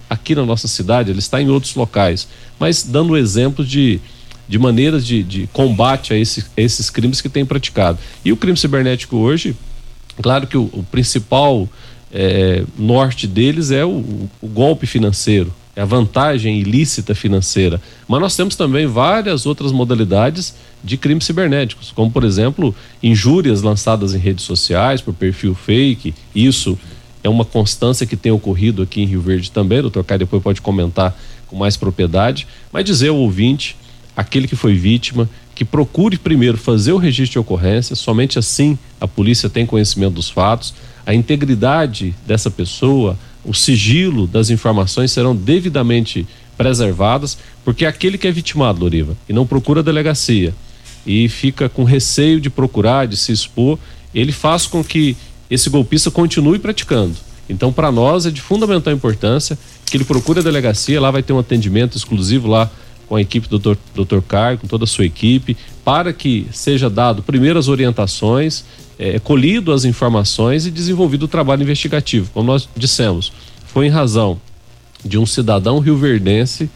aqui na nossa cidade. Ele está em outros locais, mas dando exemplos de de maneiras de, de combate a, esse, a esses crimes que tem praticado. E o crime cibernético hoje, claro que o, o principal é, norte deles é o, o, golpe financeiro, é a vantagem ilícita financeira. Mas nós temos também várias outras modalidades de crimes cibernéticos, como por exemplo, injúrias lançadas em redes sociais por perfil fake. Isso é uma constância que tem ocorrido aqui em Rio Verde também. O doutor depois pode comentar com mais propriedade, mas dizer ao ouvinte aquele que foi vítima, que procure primeiro fazer o registro de ocorrência, somente assim a polícia tem conhecimento dos fatos, a integridade dessa pessoa, o sigilo das informações serão devidamente preservadas, porque aquele que é vitimado, Loriva, e não procura a delegacia e fica com receio de procurar, de se expor, ele faz com que esse golpista continue praticando. Então, para nós é de fundamental importância que ele procure a delegacia, lá vai ter um atendimento exclusivo lá com a equipe do Dr. Caio, com toda a sua equipe, para que seja dado primeiras orientações, é, colhido as informações e desenvolvido o trabalho investigativo. Como nós dissemos, foi em razão de um cidadão rioverdense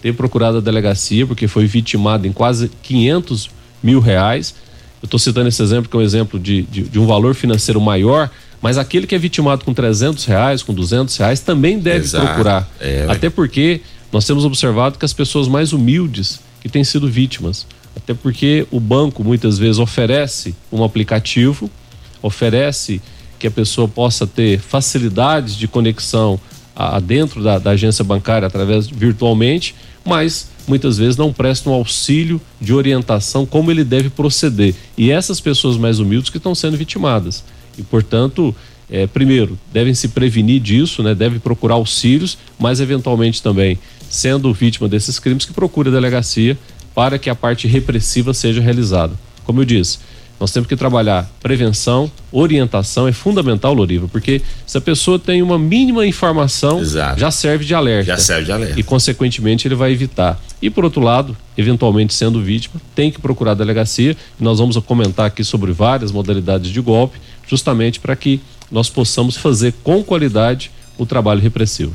ter procurado a delegacia porque foi vitimado em quase 500 mil reais. Eu estou citando esse exemplo que é um exemplo de, de, de, um valor financeiro maior, mas aquele que é vitimado com 300 reais, com 200 reais, também deve Exato. procurar. É, Até porque nós temos observado que as pessoas mais humildes que têm sido vítimas, até porque o banco muitas vezes oferece um aplicativo, oferece que a pessoa possa ter facilidades de conexão a, a dentro da, da, agência bancária através virtualmente, mas muitas vezes não presta um auxílio de orientação como ele deve proceder. E essas pessoas mais humildes que estão sendo vitimadas. E, portanto, é, primeiro, devem se prevenir disso, né? devem procurar auxílios, mas eventualmente também sendo vítima desses crimes, que procure a delegacia para que a parte repressiva seja realizada. Como eu disse, nós temos que trabalhar prevenção, orientação, é fundamental, Loriva, porque se a pessoa tem uma mínima informação, Exato. já serve de alerta. Já serve de alerta. E, consequentemente, ele vai evitar. E, por outro lado, eventualmente sendo vítima, tem que procurar a delegacia. E nós vamos comentar aqui sobre várias modalidades de golpe, justamente para que nós possamos fazer com qualidade o trabalho repressivo.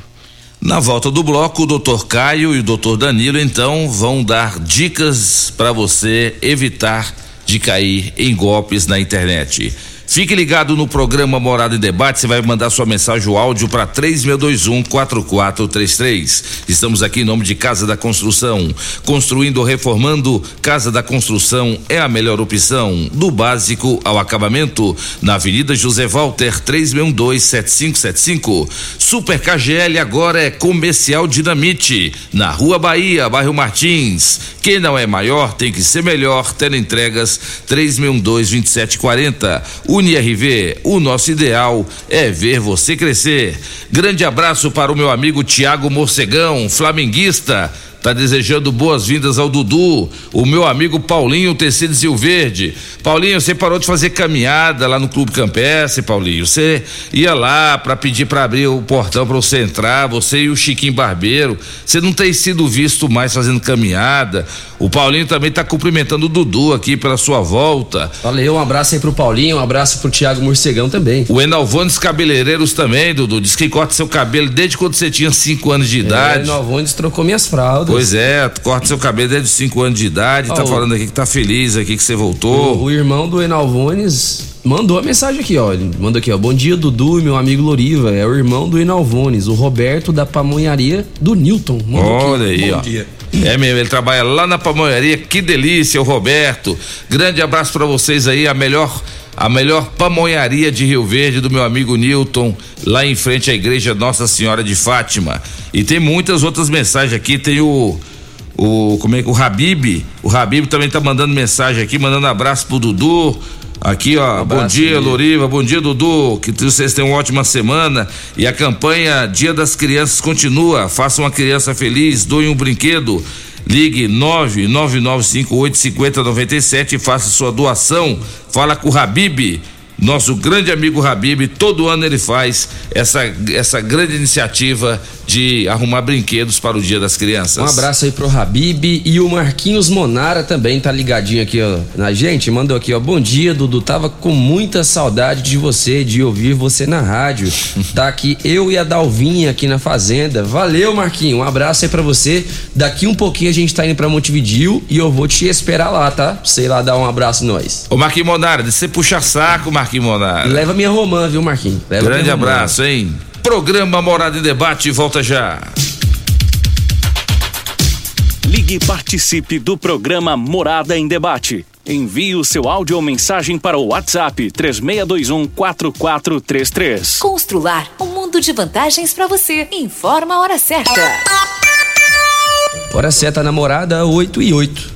Na volta do bloco, o doutor Caio e o doutor Danilo então vão dar dicas para você evitar de cair em golpes na internet. Fique ligado no programa Morada em Debate. Você vai mandar sua mensagem, o áudio para 3621 4433. Estamos aqui em nome de Casa da Construção. Construindo ou reformando, Casa da Construção é a melhor opção. Do básico ao acabamento. Na Avenida José Walter, 3612 7575. Super KGL agora é Comercial Dinamite. Na Rua Bahia, bairro Martins. Quem não é maior tem que ser melhor. Tendo entregas 3612 2740. UniRV, o nosso ideal é ver você crescer. Grande abraço para o meu amigo Tiago Morcegão, flamenguista Tá desejando boas-vindas ao Dudu, o meu amigo Paulinho Tecido Sil Verde. Paulinho, você parou de fazer caminhada lá no Clube Campestre, Paulinho. Você ia lá para pedir para abrir o portão para você entrar, você e o Chiquinho Barbeiro. Você não tem sido visto mais fazendo caminhada. O Paulinho também tá cumprimentando o Dudu aqui pela sua volta. Valeu, um abraço aí pro Paulinho, um abraço pro Thiago Morcegão também. O Enalvones Cabeleireiros também, Dudu. Diz que corta seu cabelo desde quando você tinha 5 anos de é, idade. O Enalvones trocou minhas fraldas. Pois é, corta seu cabelo desde 5 anos de idade, oh, tá falando aqui que tá feliz aqui que você voltou. O, o irmão do Enalvones mandou a mensagem aqui, ó. Ele mandou aqui, ó. Bom dia, Dudu e meu amigo Loriva. É o irmão do Enalvones, o Roberto da pamonharia do Newton. Mandou Olha aqui. aí, Bom ó. Dia. É mesmo, ele trabalha lá na pamonharia. Que delícia, o Roberto. Grande abraço para vocês aí, a melhor a melhor pamonharia de Rio Verde do meu amigo Newton, lá em frente à igreja Nossa Senhora de Fátima. E tem muitas outras mensagens aqui, tem o o como é que o Habib, o Habib também tá mandando mensagem aqui, mandando abraço pro Dudu. Aqui, ó, Um bom abraço, dia, Dudu. Loriva, bom dia, Dudu. Que vocês tenham uma ótima semana. E a campanha Dia das Crianças continua. Faça uma criança feliz, doe um brinquedo. Ligue 999585097 e faça sua doação. Fala com o Habib, nosso grande amigo Habib. Todo ano ele faz essa, essa grande iniciativa de arrumar brinquedos para o Dia das Crianças. Um abraço aí pro Habib e o Marquinhos Monara também tá ligadinho aqui, ó, na gente. Mandou aqui, ó. Bom dia, Dudu. Tava com muita saudade de você, de ouvir você na rádio. Tá aqui eu e a Dalvinha aqui na fazenda. Valeu, Marquinho. Um abraço aí pra você. Daqui um pouquinho a gente tá indo pra Montevidil e eu vou te esperar lá, tá? Sei lá dar um abraço nós. Ô Marquinhos Monara, você puxa saco, Marquinhos Monara. Leva minha romã, viu, Marquinho? Leva Grande abraço, hein? Programa Morada em Debate volta já. Ligue e participe do programa Morada em Debate. Envie o seu áudio ou mensagem para o WhatsApp 3621 4433. Constrular um mundo de vantagens para você. Informa a hora certa. Hora certa, namorada 8 e 8.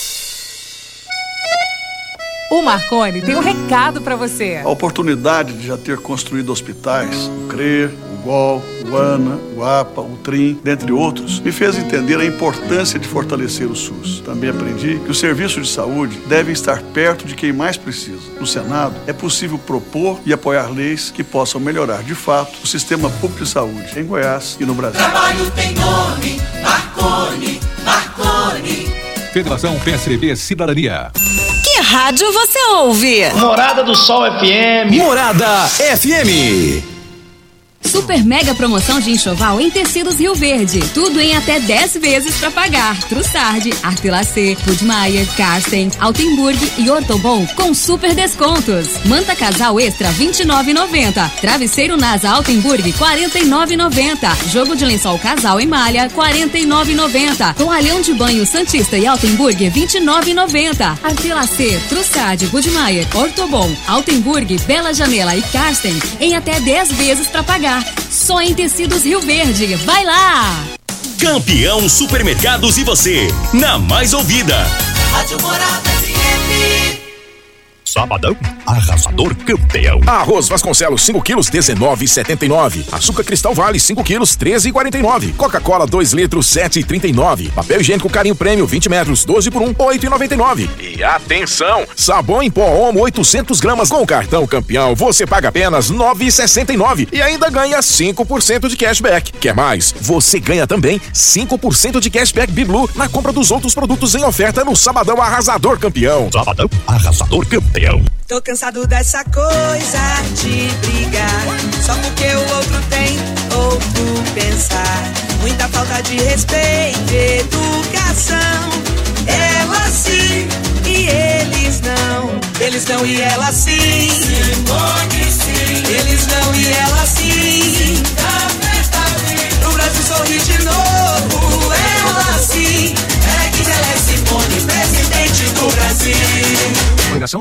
O Marconi tem um recado para você. A oportunidade de já ter construído hospitais, o CRE, o GOL, o ANA, o APA, o TRIM, dentre outros, me fez entender a importância de fortalecer o SUS. Também aprendi que o serviço de saúde deve estar perto de quem mais precisa. No Senado, é possível propor e apoiar leis que possam melhorar de fato o sistema público de saúde em Goiás e no Brasil. Trabalho tem nome, Marconi, Marconi. Federação PSDB Cidadania. Rádio você ouve? Morada do Sol FM. Morada FM. Super mega promoção de enxoval em tecidos Rio Verde. Tudo em até 10 vezes para pagar. Trussardi, Artelacê, Budmeier, Karsten, Altenburg e Ortobon com super descontos. Manta casal extra 29,90. Travesseiro Nasa Altenburg 49,90. Jogo de lençol casal em malha 49,90. Toalhão de banho Santista e Altenburg 29,90. Artelacê, Trussardi, Budmeier, Ortobon, Altenburg, Bela Janela e Karsten em até 10 vezes para pagar. Só em tecidos Rio Verde. Vai lá! Campeão Supermercados e você, na mais ouvida. Rádio Morada. Sabadão, arrasador campeão. Arroz Vasconcelos 5 quilos 19,79. Açúcar Cristal Vale 5 quilos 13,49. Coca-Cola 2 litros 7,39. Papel higiênico Carinho Prêmio 20 metros 12 por 1 8,99. E atenção, sabão em pó Omo 800 gramas com cartão campeão você paga apenas 9,69 e ainda ganha 5% de cashback. Quer mais? Você ganha também 5% de cashback Biblu na compra dos outros produtos em oferta no Sabadão Arrasador Campeão. Sabadão Arrasador Campeão. Tô cansado dessa coisa de brigar. Só porque o outro tem outro pensar. Muita falta de respeito, educação. Ela sim e eles não. Eles não e ela sim. Simone sim. Eles não e ela sim. O Brasil sorri de novo. Ela sim. É é Simone, presidente do Brasil.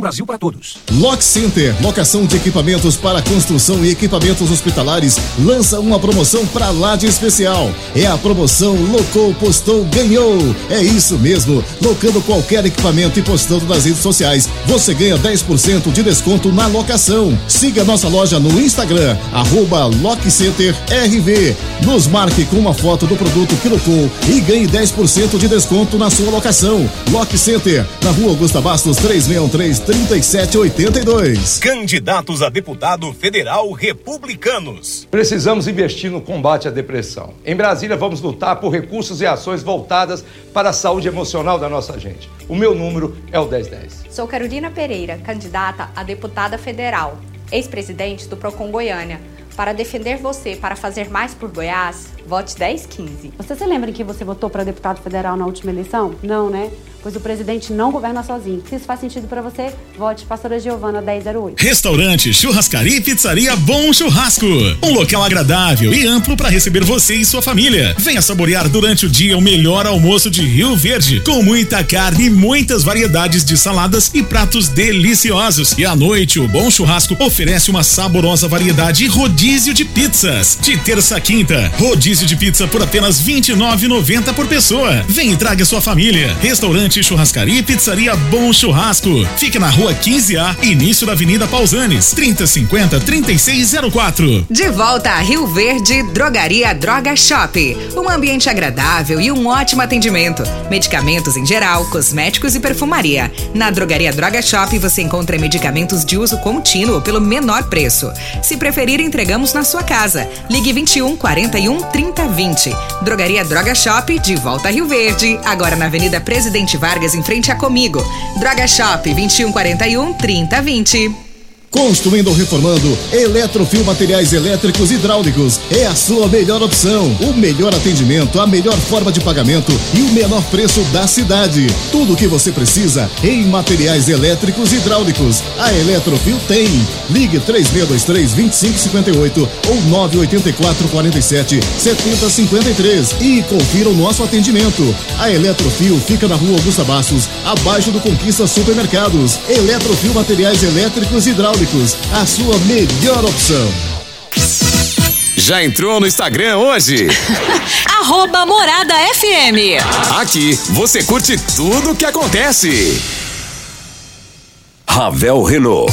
Brasil para todos. Lock Center, locação de equipamentos para construção e equipamentos hospitalares, lança uma promoção para lá de especial. É a promoção Locou, Postou, Ganhou. É isso mesmo. Locando qualquer equipamento e postando nas redes sociais, você ganha 10% de desconto na locação. Siga nossa loja no Instagram, arroba Lock Center RV. Nos marque com uma foto do produto que locou e ganhe 10% de desconto na sua locação. Lock Center, na rua Augusta Bastos 363 3782. Candidatos a deputado federal republicanos. Precisamos investir no combate à depressão. Em Brasília, vamos lutar por recursos e ações voltadas para a saúde emocional da nossa gente. O meu número é o 1010. Sou Carolina Pereira, candidata a deputada federal, ex-presidente do Procon Goiânia. Para defender você, para fazer mais por Goiás, vote 1015. Você se lembra que você votou para deputado federal na última eleição? Não, né? Pois o presidente não governa sozinho. Se isso faz sentido para você, vote Pastora Giovana 1008. Restaurante, churrascaria e pizzaria Bom Churrasco. Um local agradável e amplo para receber você e sua família. Venha saborear durante o dia o melhor almoço de Rio Verde, com muita carne e muitas variedades de saladas e pratos deliciosos. E à noite, o Bom Churrasco oferece uma saborosa variedade e rodízio de pizzas. De terça a quinta, rodízio de pizza por apenas R$ 29,90 por pessoa. Vem e traga sua família. Restaurante Churrascaria e Pizzaria Bom Churrasco. Fica na rua 15A, início da Avenida Pausanes, 3050 3604. De volta a Rio Verde, Drogaria Droga Shop. Um ambiente agradável e um ótimo atendimento. Medicamentos em geral, cosméticos e perfumaria. Na Drogaria Droga Shop você encontra medicamentos de uso contínuo pelo menor preço. Se preferir, entregamos na sua casa. Ligue 21 41 30 20. Drogaria Droga Shop, de volta a Rio Verde. Agora na Avenida Presidente Vargas, em frente a Comigo. Droga Shop 2141 3020. Construindo ou reformando, Eletrofil Materiais Elétricos e Hidráulicos é a sua melhor opção. O melhor atendimento, a melhor forma de pagamento e o menor preço da cidade. Tudo o que você precisa em materiais elétricos e hidráulicos. A Eletrofil tem. Ligue 3623-2558 ou 984-47-7053 e confira o nosso atendimento. A Eletrofil fica na rua Augusta Bastos, abaixo do Conquista Supermercados. Eletrofil Materiais Elétricos e Hidráulicos a sua melhor opção. Já entrou no Instagram hoje? Arroba Morada FM. Aqui você curte tudo o que acontece. Ravel Renault.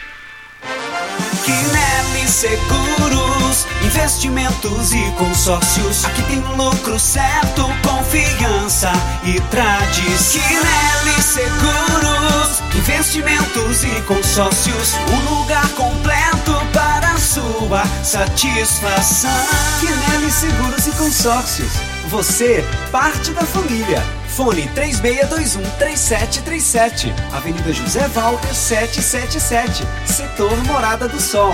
Quinelli Seguros, investimentos e consórcios. Aqui tem lucro certo, confiança e tradição. Quinelli Seguros, investimentos e consórcios. Um lugar completo para sua satisfação. Quinelli Seguros e Consórcios. Você, parte da família. Fone 3621-3737. Avenida José Walter 777. Setor Morada do Sol.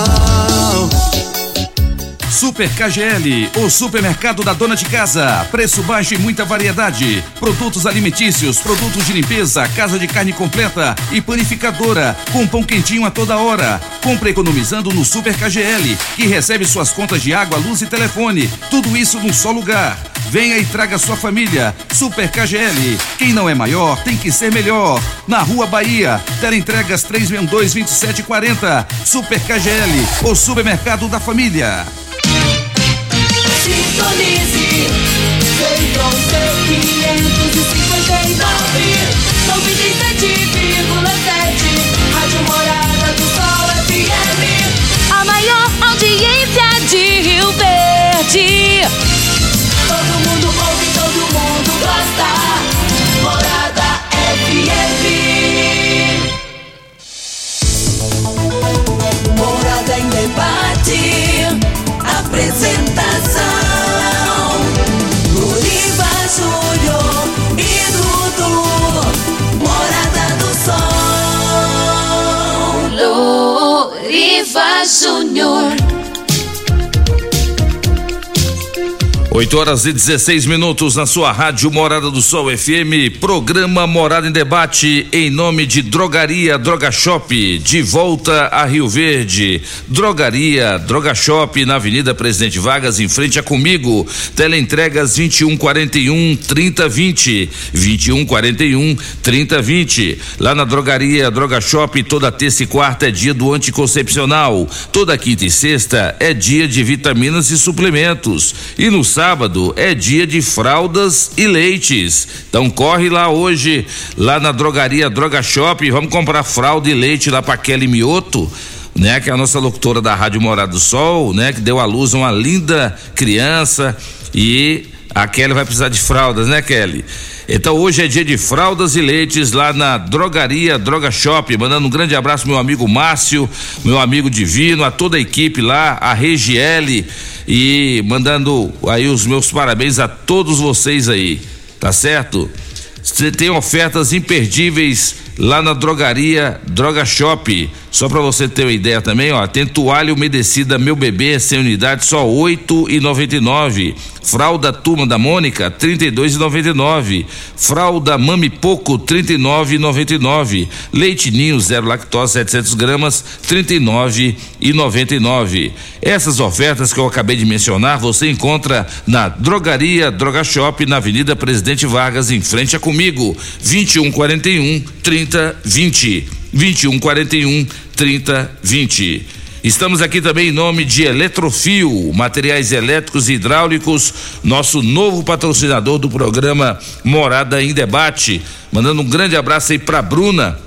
Super KGL, o supermercado da dona de casa. Preço baixo e muita variedade. Produtos alimentícios, produtos de limpeza, casa de carne completa e panificadora, com pão quentinho a toda hora. Compre economizando no Super KGL, que recebe suas contas de água, luz e telefone. Tudo isso num só lugar. Venha e traga sua família. Super KGL. Quem não é maior tem que ser melhor. Na Rua Bahia, entregas 362-2740. Super KGL, o supermercado da família. Sintonize. Feitron C559. 97,7. Rádio Morada do Sol FM. A maior audiência de Rio Verde. Todo mundo ouve, todo mundo gosta. Morada FM. Morada em debate. Apresentação: Ativa Júnior. 8 horas e 16 minutos na sua rádio Morada do Sol FM, programa Morada em Debate, em nome de Drogaria Droga Shop, de volta a Rio Verde. Drogaria Droga Shop, na Avenida Presidente Vargas, em frente a Comigo. Teleentregas 2141 3020. 2141 3020. Lá na Drogaria Droga Shop, toda terça e quarta é dia do anticoncepcional. Toda quinta e sexta é dia de vitaminas e suplementos. E no sábado é dia de fraldas e leites. Então corre lá hoje, lá na drogaria Droga Shop, vamos comprar fralda e leite lá para Kelly Mioto. Né, que é a nossa locutora da Rádio Morado do Sol, né, que deu à luz uma linda criança e a Kelly vai precisar de fraldas, né, Kelly? Então hoje é dia de fraldas e leites lá na Drogaria Droga Shop. Mandando um grande abraço meu amigo Márcio, meu amigo Divino, a toda a equipe lá, a Regiele e mandando aí os meus parabéns a todos vocês aí, tá certo? Você tem ofertas imperdíveis lá na drogaria Droga Shop. Só para você ter uma ideia também, ó, tem toalha umedecida Meu Bebê sem unidade só oito e noventa e nove. Fralda Turma da Mônica trinta e dois e noventa e nove. Fralda Mami Poco trinta e nove e noventa e nove. Leite Ninho zero lactose 700 gramas trinta e nove e noventa e nove. Essas ofertas que eu acabei de mencionar você encontra na Drogaria Droga Shop na Avenida Presidente Vargas em frente a comigo 2141 3020. 2141 3020. Estamos aqui também em nome de Eletrofio, materiais elétricos e hidráulicos, nosso novo patrocinador do programa Morada em Debate. Mandando um grande abraço aí para Bruna.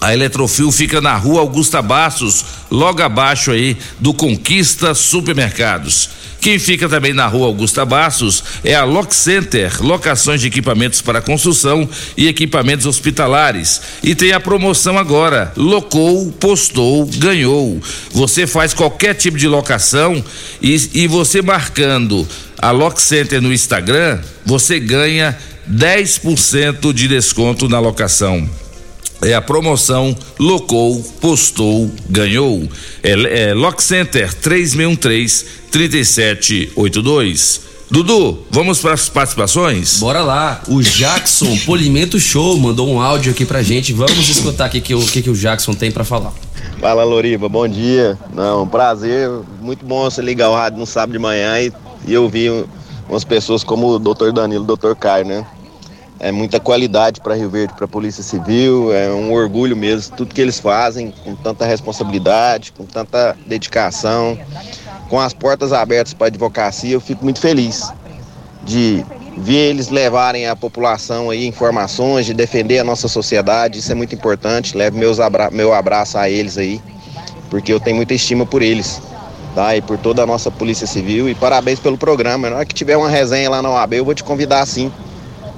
A Eletrofil fica na rua Augusta Bastos, logo abaixo aí do Conquista Supermercados. Quem fica também na rua Augusta Bastos é a Lock Center, locações de equipamentos para construção e equipamentos hospitalares. E tem a promoção agora: locou, postou, ganhou. Você faz qualquer tipo de locação e, e você marcando a Lock Center no Instagram, você ganha 10% de desconto na locação é a promoção Locou, Postou, Ganhou. É, é Lock Center 3613 3782. Dudu, vamos para as participações? Bora lá. O Jackson Polimento Show mandou um áudio aqui pra gente. Vamos escutar o que, que, o, que, que o Jackson tem para falar. Fala Loriva, bom dia. Não, prazer. Muito bom você ligar o rádio no sábado de manhã e, e ouvir umas pessoas como o Dr. Danilo, o Dr. Caio, né? É muita qualidade para Rio Verde, para a Polícia Civil, é um orgulho mesmo, tudo que eles fazem com tanta responsabilidade, com tanta dedicação, com as portas abertas para a advocacia, eu fico muito feliz de ver eles levarem à população aí informações, de defender a nossa sociedade, isso é muito importante, levo meus abra meu abraço a eles aí, porque eu tenho muita estima por eles. Tá, e por toda a nossa Polícia Civil e parabéns pelo programa. Na hora que tiver uma resenha lá na OAB, eu vou te convidar sim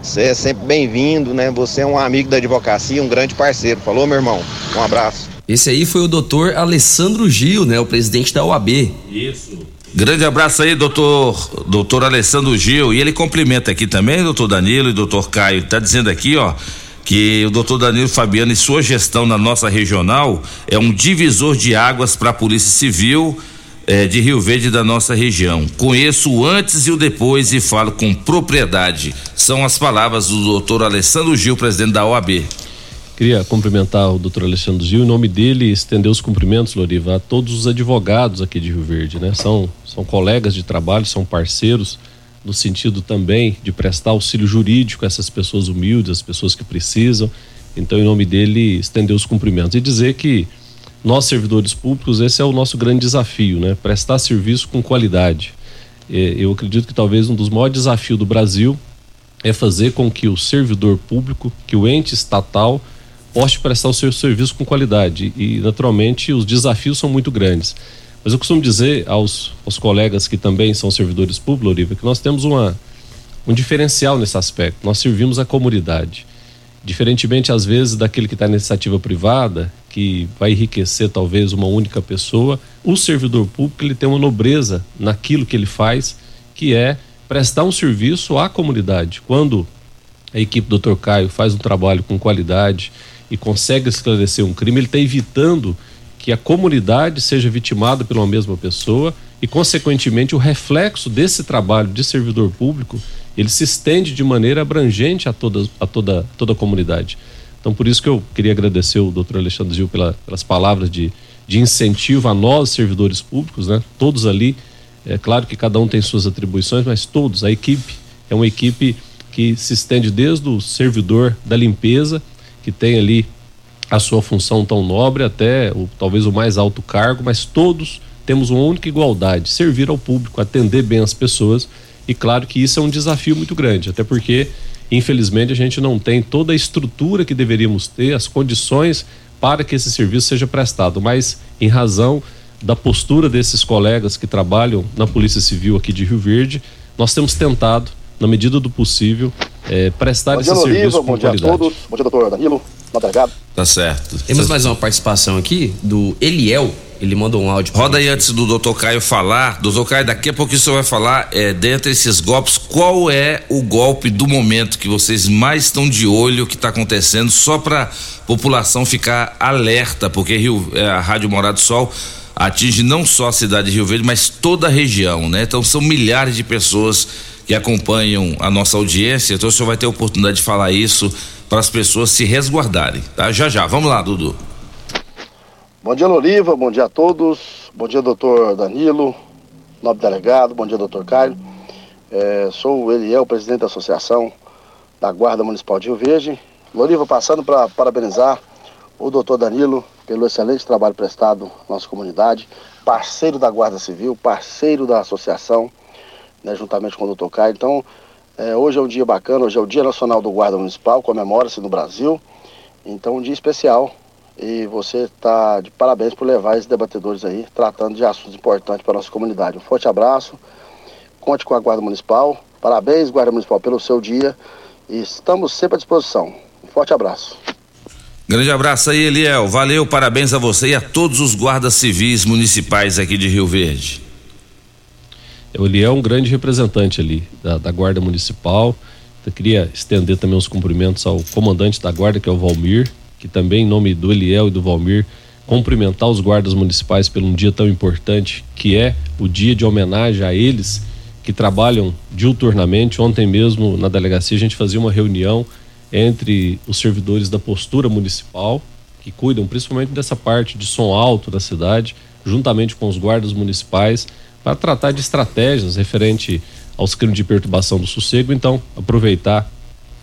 você é sempre bem-vindo, né? Você é um amigo da advocacia, um grande parceiro. Falou, meu irmão? Um abraço. Esse aí foi o doutor Alessandro Gil, né? O presidente da OAB. Isso. Grande abraço aí, doutor, doutor Alessandro Gil. E ele cumprimenta aqui também, doutor Danilo e doutor Caio. Tá dizendo aqui, ó, que o doutor Danilo Fabiano e sua gestão na nossa regional é um divisor de águas para a Polícia Civil é, de Rio Verde da nossa região. Conheço o antes e o depois e falo com propriedade. São as palavras do doutor Alessandro Gil, presidente da OAB. Queria cumprimentar o doutor Alessandro Gil, em nome dele, estender os cumprimentos, Loriva, a todos os advogados aqui de Rio Verde, né? São, são colegas de trabalho, são parceiros, no sentido também de prestar auxílio jurídico a essas pessoas humildes, as pessoas que precisam. Então, em nome dele, estender os cumprimentos e dizer que nós servidores públicos esse é o nosso grande desafio, né? Prestar serviço com qualidade. É, eu acredito que talvez um dos maiores desafios do Brasil é fazer com que o servidor público, que o ente estatal possa prestar o seu serviço com qualidade e naturalmente os desafios são muito grandes. Mas eu costumo dizer aos, aos colegas que também são servidores públicos, Olivia, que nós temos uma, um diferencial nesse aspecto. Nós servimos a comunidade. Diferentemente, às vezes, daquele que está na iniciativa privada, que vai enriquecer talvez uma única pessoa, o servidor público ele tem uma nobreza naquilo que ele faz, que é prestar um serviço à comunidade. Quando a equipe do Dr. Caio faz um trabalho com qualidade e consegue esclarecer um crime, ele está evitando que a comunidade seja vitimada pela mesma pessoa e, consequentemente, o reflexo desse trabalho de servidor público ele se estende de maneira abrangente a toda, a toda, toda a comunidade. Então, por isso que eu queria agradecer o doutor Alexandre Gil pela, pelas palavras de, de incentivo a nós, servidores públicos, né? todos ali. É claro que cada um tem suas atribuições, mas todos, a equipe é uma equipe que se estende desde o servidor da limpeza, que tem ali a sua função tão nobre, até o, talvez o mais alto cargo, mas todos temos uma única igualdade: servir ao público, atender bem as pessoas. E claro que isso é um desafio muito grande, até porque, infelizmente, a gente não tem toda a estrutura que deveríamos ter, as condições para que esse serviço seja prestado. Mas, em razão da postura desses colegas que trabalham na Polícia Civil aqui de Rio Verde, nós temos tentado, na medida do possível, eh, prestar Bom esse dia, serviço Loriva. com Bom dia a todos. Bom dia, doutor Danilo, delegado. Tá certo. Temos mais uma participação aqui do Eliel. Ele mandou um áudio. Roda aí antes do doutor Caio falar. Doutor Caio, daqui a pouco o senhor vai falar, é, dentre esses golpes, qual é o golpe do momento que vocês mais estão de olho que está acontecendo, só para população ficar alerta, porque Rio, é, a Rádio Morado do Sol atinge não só a cidade de Rio Verde, mas toda a região, né? Então são milhares de pessoas que acompanham a nossa audiência, então o senhor vai ter a oportunidade de falar isso para as pessoas se resguardarem, tá? Já já, vamos lá, Dudu. Bom dia, Loriva. Bom dia a todos. Bom dia, doutor Danilo, nobre delegado. Bom dia, doutor Caio. É, sou o presidente da Associação da Guarda Municipal de Rio Verde. Loriva, passando para parabenizar o doutor Danilo pelo excelente trabalho prestado à nossa comunidade, parceiro da Guarda Civil, parceiro da associação, né, juntamente com o doutor Caio. Então, é, hoje é um dia bacana, hoje é o Dia Nacional do Guarda Municipal, comemora-se no Brasil. Então, um dia especial. E você está de parabéns por levar esses debatedores aí, tratando de assuntos importantes para a nossa comunidade. Um forte abraço, conte com a Guarda Municipal. Parabéns, Guarda Municipal, pelo seu dia. E estamos sempre à disposição. Um forte abraço. Grande abraço aí, Eliel. Valeu, parabéns a você e a todos os guardas civis municipais aqui de Rio Verde. O Eliel é um grande representante ali da, da Guarda Municipal. Eu queria estender também os cumprimentos ao comandante da Guarda, que é o Valmir, que também, em nome do Eliel e do Valmir, cumprimentar os guardas municipais por um dia tão importante, que é o dia de homenagem a eles que trabalham diuturnamente. Ontem mesmo, na delegacia, a gente fazia uma reunião entre os servidores da postura municipal, que cuidam principalmente dessa parte de som alto da cidade, juntamente com os guardas municipais, para tratar de estratégias referente aos crimes de perturbação do sossego. Então, aproveitar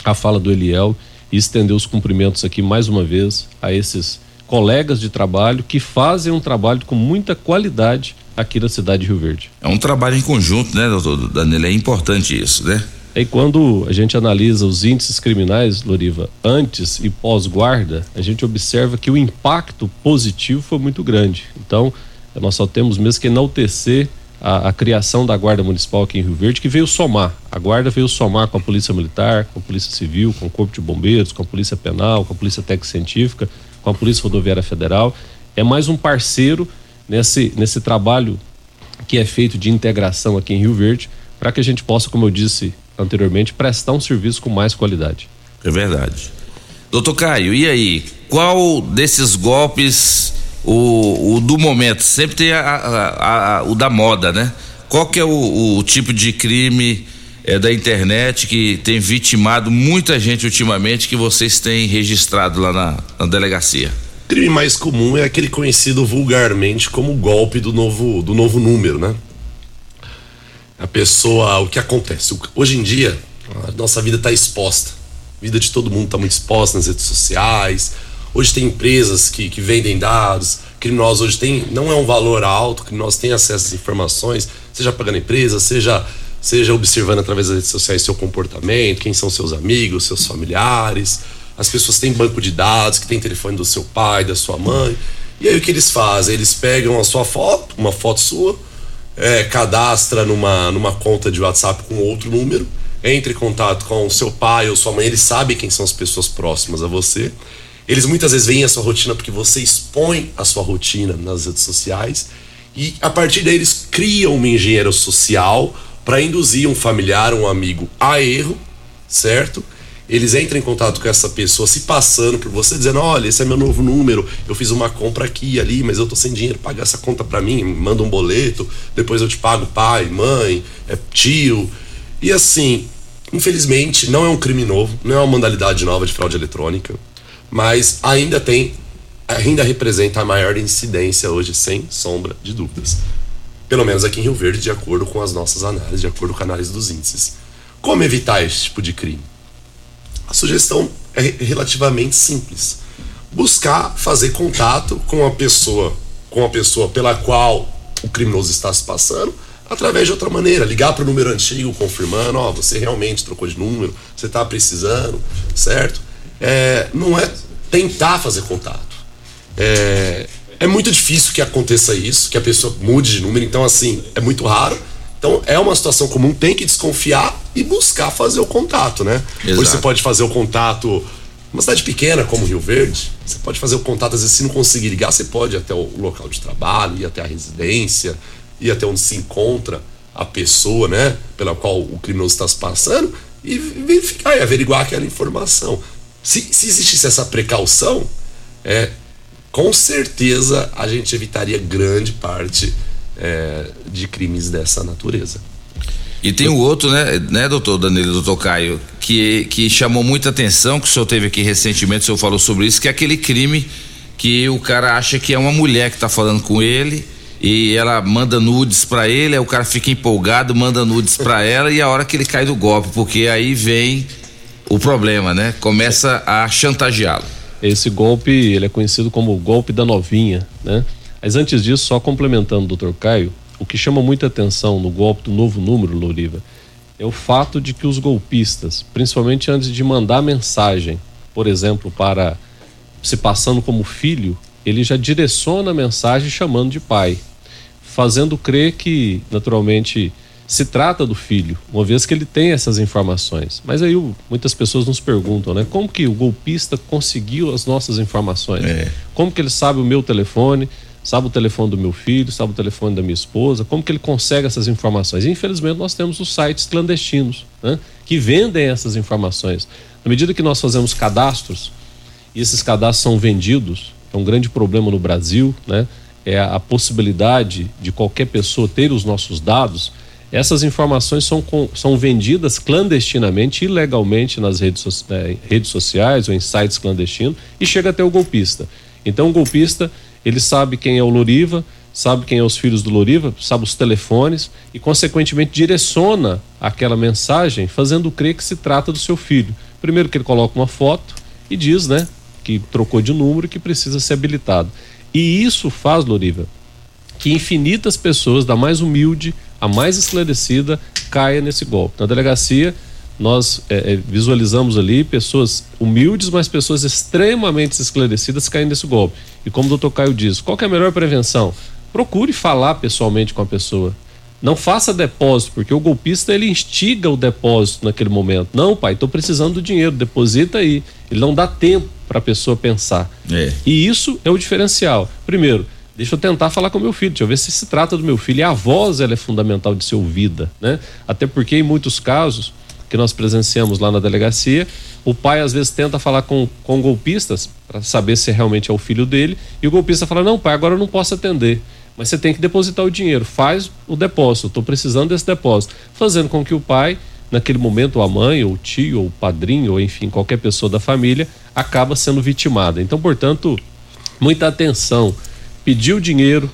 a fala do Eliel e estender os cumprimentos aqui mais uma vez a esses colegas de trabalho que fazem um trabalho com muita qualidade aqui na cidade de Rio Verde. É um trabalho em conjunto, né, doutor Danilo? É importante isso, né? E quando a gente analisa os índices criminais, Loriva, antes e pós-guarda, a gente observa que o impacto positivo foi muito grande. Então, nós só temos mesmo que enaltecer a, a, criação da Guarda Municipal aqui em Rio Verde, que veio somar. A Guarda veio somar com a Polícia Militar, com a Polícia Civil, com o Corpo de Bombeiros, com a Polícia Penal, com a Polícia Técnico-Científica, com a Polícia Rodoviária Federal. É mais um parceiro nesse, nesse trabalho que é feito de integração aqui em Rio Verde, para que a gente possa, como eu disse anteriormente, prestar um serviço com mais qualidade. É verdade. Doutor Caio, e aí? Qual desses golpes o, o, do momento, sempre tem a, a, a, o da moda, né? Qual que é o, o tipo de crime é, da internet que tem vitimado muita gente ultimamente que vocês têm registrado lá na, na delegacia? O crime mais comum é aquele conhecido vulgarmente como golpe do novo, do novo número, né? A pessoa, o que acontece? Hoje em dia, a nossa vida está exposta. A vida de todo mundo está muito exposta nas redes sociais, Hoje tem empresas que, que vendem dados, criminosos hoje tem, não é um valor alto, criminosos têm acesso às informações, seja pagando empresa, seja, seja observando através das redes sociais seu comportamento, quem são seus amigos, seus familiares. As pessoas têm banco de dados, que tem telefone do seu pai, da sua mãe. E aí o que eles fazem? Eles pegam a sua foto, uma foto sua, é, cadastra numa, numa conta de WhatsApp com outro número, entre em contato com o seu pai ou sua mãe, eles sabem quem são as pessoas próximas a você eles muitas vezes veem a sua rotina porque você expõe a sua rotina nas redes sociais e a partir daí eles criam uma engenharia social para induzir um familiar, um amigo a erro, certo? eles entram em contato com essa pessoa se passando por você, dizendo: olha, esse é meu novo número, eu fiz uma compra aqui e ali, mas eu tô sem dinheiro, paga essa conta para mim, manda um boleto, depois eu te pago pai, mãe, é, tio. E assim, infelizmente, não é um crime novo, não é uma modalidade nova de fraude eletrônica, mas ainda tem, ainda representa a maior incidência hoje, sem sombra de dúvidas. Pelo menos aqui em Rio Verde, de acordo com as nossas análises, de acordo com a análise dos índices. Como evitar esse tipo de crime? A sugestão é relativamente simples. Buscar fazer contato com a pessoa, com a pessoa pela qual o criminoso está se passando, através de outra maneira, ligar para o número antigo confirmando, ó, você realmente trocou de número, você está precisando, certo? É, não é tentar fazer contato. É, é muito difícil que aconteça isso, que a pessoa mude de número, então assim, é muito raro. Então é uma situação comum, tem que desconfiar e buscar fazer o contato, né? Exato. Hoje você pode fazer o contato uma cidade pequena como Rio Verde, você pode fazer o contato, às vezes se não conseguir ligar, você pode ir até o local de trabalho, ir até a residência, ir até onde se encontra a pessoa, né, pela qual o criminoso está se passando e verificar e averiguar aquela informação. Se, se existisse essa precaução, é, com certeza a gente evitaria grande parte é, de crimes dessa natureza. E tem o outro, né, né, doutor Danilo, doutor Caio, que, que chamou muita atenção, que o senhor teve aqui recentemente, o senhor falou sobre isso, que é aquele crime que o cara acha que é uma mulher que está falando com ele e ela manda nudes para ele, aí o cara fica empolgado, manda nudes para ela e a hora que ele cai do golpe, porque aí vem o problema, né? Começa a chantageá-lo. Esse golpe, ele é conhecido como o golpe da novinha, né? Mas antes disso, só complementando doutor Caio, o que chama muita atenção no golpe do novo número, Louriva, é o fato de que os golpistas, principalmente antes de mandar mensagem, por exemplo, para se passando como filho, ele já direciona a mensagem chamando de pai, fazendo crer que, naturalmente, se trata do filho, uma vez que ele tem essas informações. Mas aí o- muitas pessoas nos perguntam, né? Como que o golpista conseguiu as nossas informações? Como que ele sabe o meu telefone, sabe o telefone do meu filho, sabe o telefone da minha esposa? Como que ele consegue essas informações? E, infelizmente nós temos os sites clandestinos, né? Que vendem essas informações. Na medida que nós fazemos cadastros e esses cadastros são vendidos, é um grande problema no Brasil, né? É a possibilidade de qualquer pessoa ter os nossos dados. Essas informações são, com- são vendidas clandestinamente, ilegalmente nas redes, eh, redes sociais ou em sites clandestinos e chega até o golpista. Então o golpista, ele sabe quem é o Loriva, sabe quem é os filhos do Loriva, sabe os telefones e consequentemente direciona aquela mensagem fazendo crer que se trata do seu filho. Primeiro que ele coloca uma foto e diz, né, que trocou de número e que precisa ser habilitado. E isso faz, Loriva, que infinitas pessoas, da mais humilde a mais esclarecida, caia nesse golpe. Na delegacia, nós eh, eh, visualizamos ali pessoas humildes, mas pessoas extremamente esclarecidas caindo nesse golpe. E como o doutor Caio diz, qual é a melhor prevenção? Procure falar pessoalmente com a pessoa. Não faça depósito, porque o golpista ele instiga o depósito naquele momento. Não, pai, estou precisando do dinheiro, deposita aí. Ele não dá tempo para a pessoa pensar. É. E isso é o diferencial. Primeiro, deixa eu tentar falar com meu filho, deixa eu ver se se trata do meu filho. E a voz ela é fundamental de ser ouvida, né? Até porque em muitos casos que nós presenciamos lá na delegacia, o pai às vezes tenta falar com, com golpistas para saber se realmente é o filho dele, e o golpista fala: "Não, pai, agora eu não posso atender". Mas você tem que depositar o dinheiro, faz o depósito, estou precisando desse depósito, fazendo com que o pai, naquele momento, a mãe, ou o tio, ou o padrinho, ou enfim, qualquer pessoa da família, acaba sendo vitimada. Então, portanto, muita atenção. Pediu dinheiro,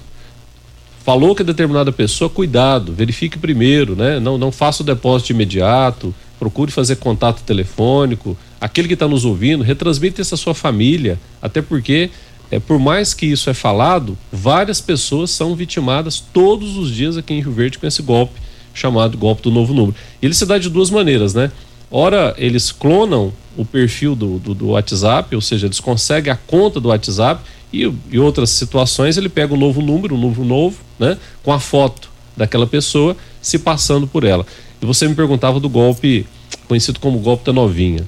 falou que é determinada pessoa, cuidado, verifique primeiro, né? Não, não faça o depósito de imediato, procure fazer contato telefônico. Aquele que está nos ouvindo, retransmita à sua família, até porque, é, por mais que isso é falado, várias pessoas são vitimadas todos os dias aqui em Rio Verde com esse golpe, chamado golpe do novo número. Ele se dá de duas maneiras, né? Ora, eles clonam o perfil do, do, do WhatsApp, ou seja, eles conseguem a conta do WhatsApp e em outras situações ele pega um novo número, um número novo, né? Com a foto daquela pessoa se passando por ela. E você me perguntava do golpe conhecido como golpe da novinha.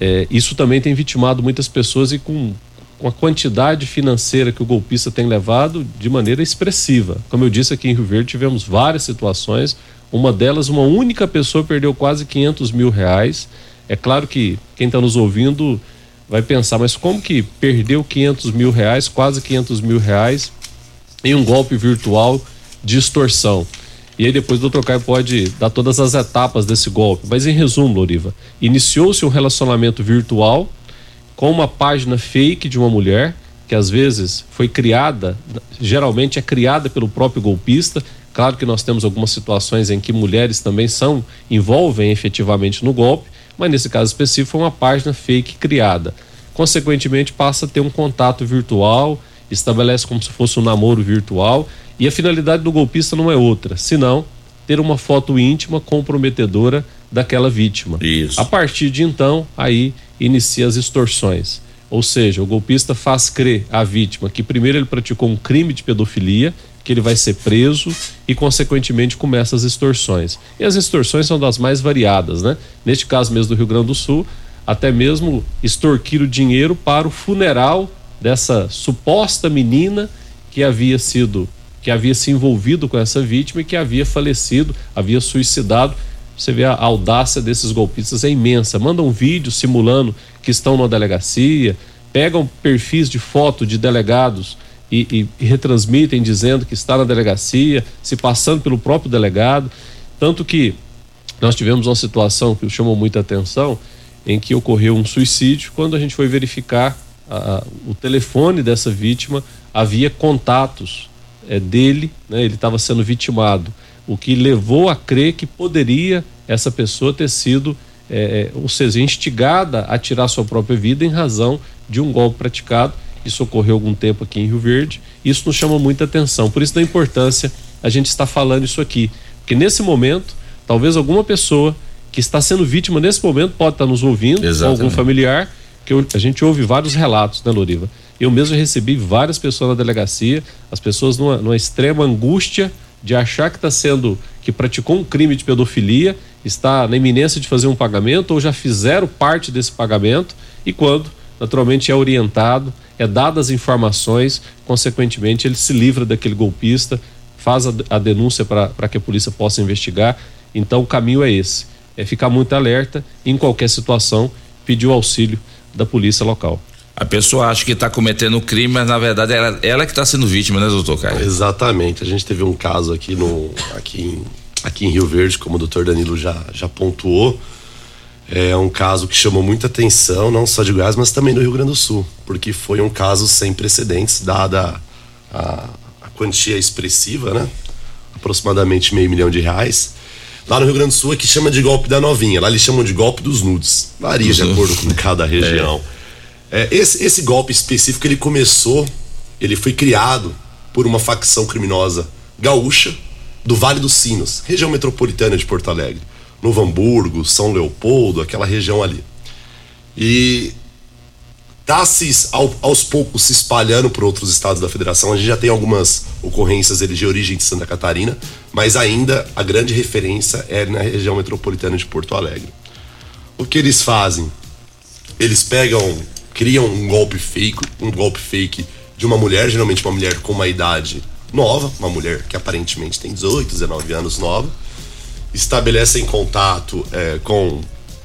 É, isso também tem vitimado muitas pessoas e com, com a quantidade financeira que o golpista tem levado de maneira expressiva. Como eu disse aqui em Rio Verde, tivemos várias situações. Uma delas, uma única pessoa perdeu quase 500 mil reais É claro que quem está nos ouvindo vai pensar, mas como que perdeu 500 mil reais, quase 500 mil reais, em um golpe virtual de extorsão? E aí depois o doutor Caio pode dar todas as etapas desse golpe. Mas em resumo, Loriva, iniciou-se um relacionamento virtual com uma página fake de uma mulher que às vezes foi criada, geralmente é criada pelo próprio golpista. Claro que nós temos algumas situações em que mulheres também são envolvem efetivamente no golpe, mas nesse caso específico foi uma página fake criada. Consequentemente passa a ter um contato virtual, estabelece como se fosse um namoro virtual e a finalidade do golpista não é outra, senão ter uma foto íntima comprometedora daquela vítima. Isso. A partir de então, aí inicia as extorsões. Ou seja, o golpista faz crer à vítima que primeiro ele praticou um crime de pedofilia, que ele vai ser preso e, consequentemente, começa as extorsões. E as extorsões são das mais variadas, né? Neste caso mesmo do Rio Grande do Sul, até mesmo extorquir o dinheiro para o funeral dessa suposta menina que havia sido que havia se envolvido com essa vítima e que havia falecido, havia suicidado. Você vê a audácia desses golpistas é imensa. Mandam vídeos simulando que estão na delegacia, pegam perfis de foto de delegados e, e, e retransmitem dizendo que está na delegacia, se passando pelo próprio delegado. Tanto que nós tivemos uma situação que chamou muita atenção, em que ocorreu um suicídio. Quando a gente foi verificar a, o telefone dessa vítima, havia contatos é, dele, né, ele estava sendo vitimado, o que levou a crer que poderia essa pessoa ter sido, é, ou seja, instigada a tirar sua própria vida em razão de um golpe praticado. Isso ocorreu algum tempo aqui em Rio Verde. Isso nos chama muita atenção. Por isso da importância a gente estar falando isso aqui, porque nesse momento, talvez alguma pessoa que está sendo vítima nesse momento pode estar nos ouvindo, ou algum familiar, que eu- a gente ouve vários relatos, né, Loriva? Eu mesmo recebi várias pessoas na delegacia, as pessoas numa, numa extrema angústia de achar que está sendo, que praticou um crime de pedofilia, está na iminência de fazer um pagamento ou já fizeram parte desse pagamento e quando, naturalmente, é orientado, é dadas as informações, consequentemente, ele se livra daquele golpista, faz a, a denúncia para que a polícia possa investigar. Então, o caminho é esse: é ficar muito alerta e, em qualquer situação, pedir o auxílio da polícia local. A pessoa acha que está cometendo um crime, mas na verdade ela, ela que está sendo vítima, né, doutor Caio? Exatamente. A gente teve um caso aqui no aqui em, aqui em Rio Verde, como o doutor Danilo já, já pontuou. É um caso que chamou muita atenção, não só de Goiás, mas também do Rio Grande do Sul, porque foi um caso sem precedentes, dada a, a quantia expressiva, né? Aproximadamente meio milhão de reais. Lá no Rio Grande do Sul é que chama de golpe da novinha, lá eles chamam de golpe dos nudes. Varia de acordo com cada região. É, esse, esse golpe específico ele começou, ele foi criado por uma facção criminosa gaúcha do Vale dos Sinos, região metropolitana de Porto Alegre, Novo Hamburgo, São Leopoldo, aquela região ali. E tá se, ao- aos poucos se espalhando por outros estados da federação. A gente já tem algumas ocorrências de origem de Santa Catarina, mas ainda a grande referência é na região metropolitana de Porto Alegre. O que eles fazem? Eles pegam, criam um golpe fake, um golpe fake de uma mulher, geralmente uma mulher com uma idade nova, uma mulher que aparentemente tem 18, 19 anos nova, estabelecem contato é, com,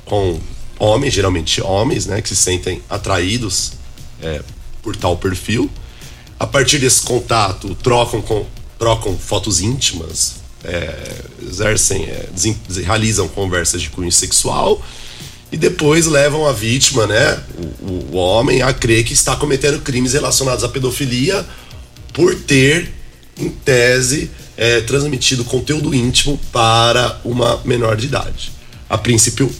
com homens, geralmente homens, né, que se sentem atraídos é, por tal perfil. A partir desse contato, trocam, com, trocam fotos íntimas, é, exercem, é, realizam conversas de cunho sexual e depois levam a vítima, né, o- o homem, a crer que está cometendo crimes relacionados à pedofilia por ter, em tese, é, transmitido conteúdo íntimo para uma menor de idade. A princípio,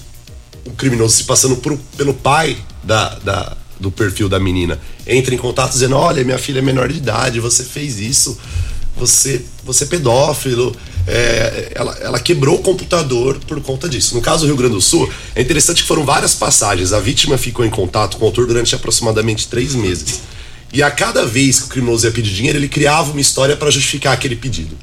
o criminoso se passando por- pelo pai da, da- do perfil da menina entra em contato dizendo: Olha, minha filha é menor de idade, você fez isso, você, você é pedófilo. É, ela, ela quebrou o computador por conta disso. No caso do Rio Grande do Sul, é interessante que foram várias passagens. A vítima ficou em contato com o autor durante aproximadamente três meses. E a cada vez que o criminoso ia pedir dinheiro, ele criava uma história para justificar aquele pedido.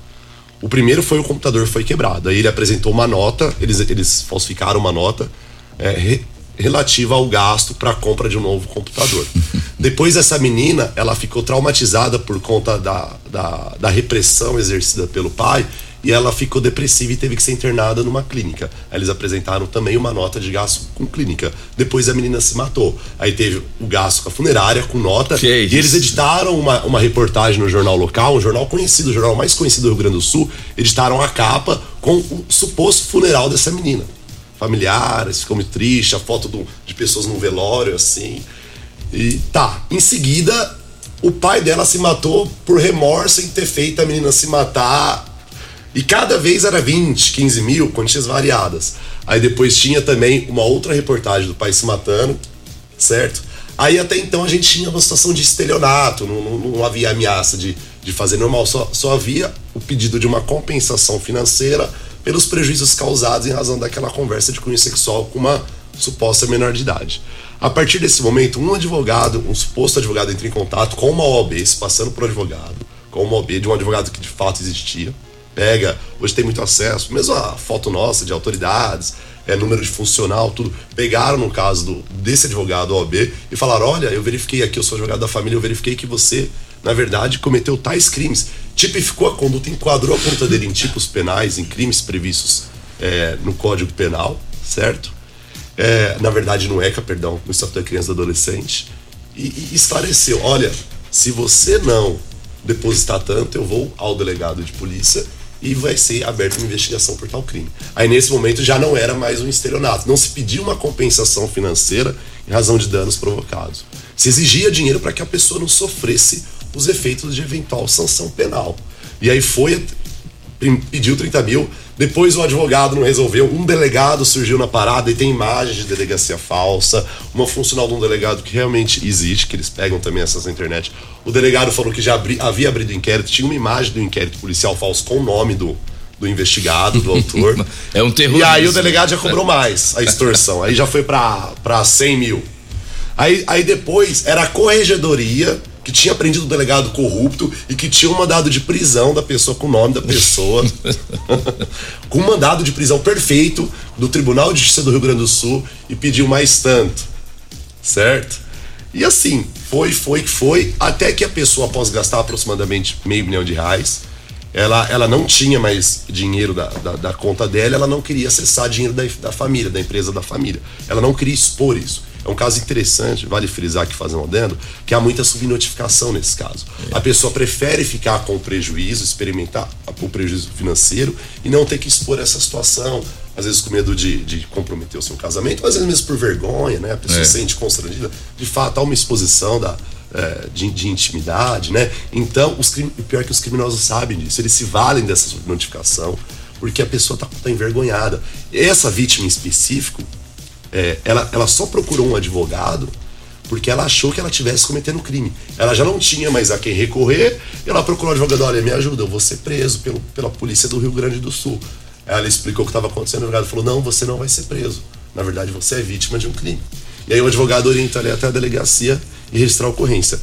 O primeiro foi o computador foi quebrado. Aí ele apresentou uma nota, eles, eles falsificaram uma nota é, re- relativa ao gasto para a compra de um novo computador. Depois essa menina, ela ficou traumatizada por conta da, da, da repressão exercida pelo pai e ela ficou depressiva e teve que ser internada numa clínica. Aí eles apresentaram também uma nota de gasto com clínica. Depois a menina se matou. Aí teve o gasto com a funerária, com nota. Que e isso. eles editaram uma, uma reportagem no jornal local, um jornal conhecido, o jornal mais conhecido do Rio Grande do Sul. Editaram a capa com o suposto funeral dessa menina. Familiares, ficou muito triste, a foto do- de pessoas num velório, assim. E tá. Em seguida, o pai dela se matou por remorso em ter feito a menina se matar. E cada vez era 20, 15 mil, quantias variadas. Aí depois tinha também uma outra reportagem do pai se matando, certo? Aí até então a gente tinha uma situação de estelionato, não, não- não havia ameaça de, de fazer normal, só, só havia o pedido de uma compensação financeira pelos prejuízos causados em razão daquela conversa de cunho sexual com uma suposta menor de idade. A partir desse momento, um advogado, um suposto advogado entra em contato com uma OAB, se passando por advogado, com uma OAB de um advogado que de fato existia, pega, hoje tem muito acesso, mesmo a foto nossa de autoridades, é, número de funcional, tudo. Pegaram no caso do, desse advogado OAB e falaram: olha, eu verifiquei aqui, eu sou advogado da família, eu verifiquei que você, na verdade, cometeu tais crimes. Tipificou a conduta, enquadrou a conduta dele em tipos penais, em crimes previstos é, no Código Penal, certo? É, na verdade, no ECA, perdão, no Estatuto da Criança e do Adolescente, e, e esclareceu: olha, se você não depositar tanto, eu vou ao delegado de polícia e vai ser aberta uma investigação por tal crime. Aí nesse momento já não era mais um estelionato, não se pediu uma compensação financeira em razão de danos provocados. Se exigia dinheiro para que a pessoa não sofresse os efeitos de eventual sanção penal. E aí foi pediu 30 mil, depois o advogado não resolveu, um delegado surgiu na parada e tem imagens de delegacia falsa, uma funcional de um delegado que realmente existe, que eles pegam também essas na internet. O delegado falou que já abri- havia abrido inquérito, tinha uma imagem do inquérito policial falso com o nome do, do investigado, do autor. É um terrorismo. E aí o delegado já cobrou mais a extorsão, aí já foi pra, pra 100 mil. Aí, aí depois era a corregedoria que tinha prendido o delegado corrupto e que tinha um mandado de prisão da pessoa com o nome da pessoa. com um mandado de prisão perfeito do Tribunal de Justiça do Rio Grande do Sul e pediu mais tanto. Certo? E assim, foi, foi foi, até que a pessoa, após gastar aproximadamente meio milhão de reais, ela, ela não tinha mais dinheiro da, da, da conta dela, ela não queria acessar dinheiro da, da família, da empresa da família. Ela não queria expor isso. É um caso interessante, vale frisar que fazendo um adendo, que há muita subnotificação nesse caso. A pessoa prefere ficar com o prejuízo, experimentar o prejuízo financeiro e não ter que expor essa situação, às vezes com medo de, de comprometer o seu casamento, às vezes mesmo por vergonha, né? A pessoa É. se sente constrangida. De fato, há uma exposição da, é, de, de intimidade, né? Então, os pior é que os criminosos sabem disso, eles se valem dessa notificação, porque a pessoa está tá envergonhada. Essa vítima em específico, é, ela, ela só procurou um advogado porque ela achou que ela tivesse cometendo crime. Ela já não tinha mais a quem recorrer, ela procurou um advogado, olha, me ajuda, eu vou ser preso pelo, pela polícia do Rio Grande do Sul. Ela explicou o que estava acontecendo, o advogado falou, não, você não vai ser preso. Na verdade, você é vítima de um crime. E aí o advogado orientou ela até a delegacia e registrar a ocorrência.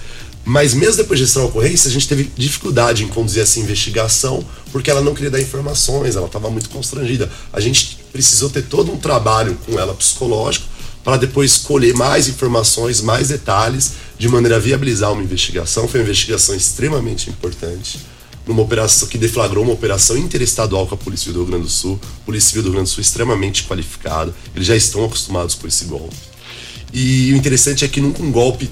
Mas mesmo depois de registrar a ocorrência, a gente teve dificuldade em conduzir essa investigação, porque ela não queria dar informações, ela estava muito constrangida. A gente precisou ter todo um trabalho com ela psicológico para depois colher mais informações, mais detalhes, de maneira a viabilizar uma investigação. Foi uma investigação extremamente importante, numa operação que deflagrou uma operação interestadual com a Polícia Civil do Rio Grande do Sul. Polícia Civil do Rio Grande do Sul é extremamente qualificada, eles já estão acostumados com esse golpe. E o interessante é que nunca um golpe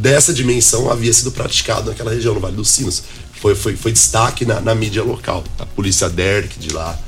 dessa dimensão havia sido praticado naquela região, no Vale dos Sinos. Foi, foi, foi destaque na, na mídia local. A polícia DERC de lá,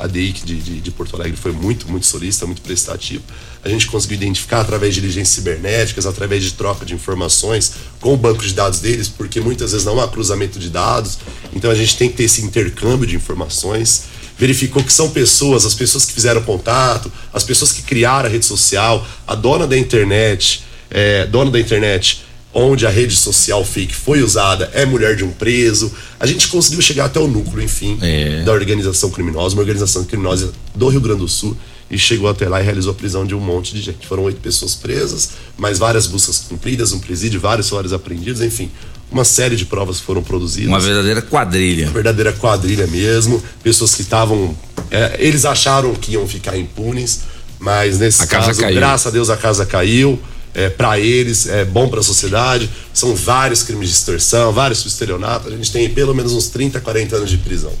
a, DEIC de, de, de Porto Alegre foi muito, muito solista, muito prestativo. A gente conseguiu identificar através de diligências cibernéticas, através de troca de informações com o banco de dados deles, porque muitas vezes não há cruzamento de dados, então a gente tem que ter esse intercâmbio de informações verificou que são pessoas, as pessoas que fizeram contato, as pessoas que criaram a rede social, a dona da internet, é, dona da internet, onde a rede social fake foi usada, é mulher de um preso. A gente conseguiu chegar até o núcleo, enfim, da organização criminosa, uma organização criminosa do Rio Grande do Sul, e chegou até lá e realizou a prisão de um monte de gente. Foram oito pessoas presas, mais várias buscas cumpridas, um presídio, vários celulares apreendidos, enfim. Uma série de provas foram produzidas Uma verdadeira quadrilha. verdadeira quadrilha mesmo, pessoas que estavam. é, eles acharam que iam ficar impunes, mas nesse A caso, graças a Deus, a casa caiu. É, para eles, é bom para a sociedade. São vários crimes de extorsão, vários estelionatos. A gente tem pelo menos uns 30, 40 anos de prisão.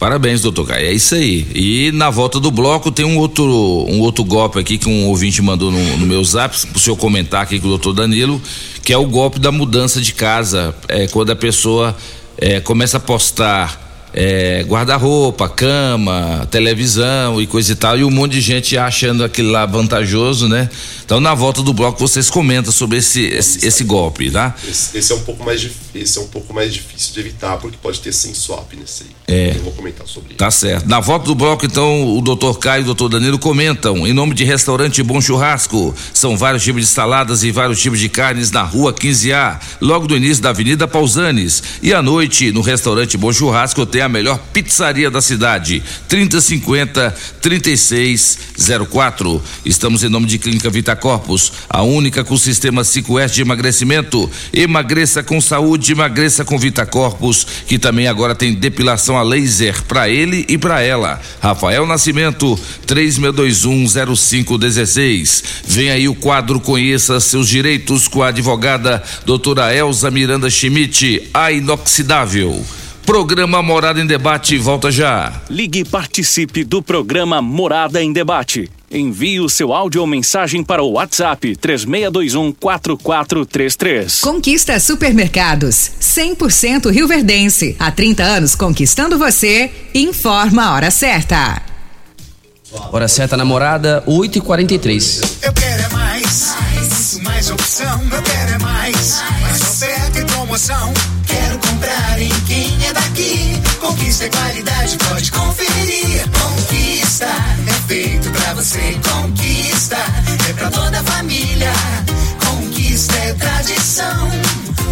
Parabéns, doutor Caio. É isso aí. E na volta do bloco tem um outro, um outro golpe aqui que um ouvinte mandou no, no meu zap, pro senhor comentar aqui com o doutor Danilo, que é o golpe da mudança de casa. É quando a pessoa é, começa a postar é, guarda-roupa, cama, televisão e coisa e tal, e um monte de gente achando aquilo lá vantajoso, né? Então, na volta do bloco, vocês comentam sobre esse, esse, esse golpe, tá? Esse, esse é um pouco mais esse é um pouco mais difícil de evitar porque pode ter sem swap nesse aí. É. Eu vou comentar sobre isso. Tá certo. Na volta do bloco, então, o doutor Caio e o doutor Danilo comentam. Em nome de Restaurante Bom Churrasco, são vários tipos de saladas e vários tipos de carnes na rua 15A, logo do início da Avenida Pausanes. E à noite, no Restaurante Bom Churrasco, tem a melhor pizzaria da cidade. 3050 3604. Estamos em nome de Clínica Vita Corpus, a única com sistema 5S de emagrecimento. Emagreça com saúde, emagreça com Vita Corpus, que também agora tem depilação a laser para ele e para ela. Rafael Nascimento, 36210516. Vem aí o quadro Conheça seus direitos com a advogada doutora Elza Miranda Schmidt, a inoxidável. Programa Morada em Debate volta já. Ligue e participe do programa Morada em Debate. Envie o seu áudio ou mensagem para o WhatsApp 3621 4433. Conquista Supermercados, 100% Rio Verdense. Há 30 anos conquistando você. Informa a hora certa. Hora certa namorada, 8h43. Eu quero é mais, mais, opção. Eu quero é mais, mais oferta e promoção. Quero comprar em quem é daqui. Conquista é qualidade, pode conferir. Conquista é feito pra você. Conquista é pra toda a família. Conquista é tradição.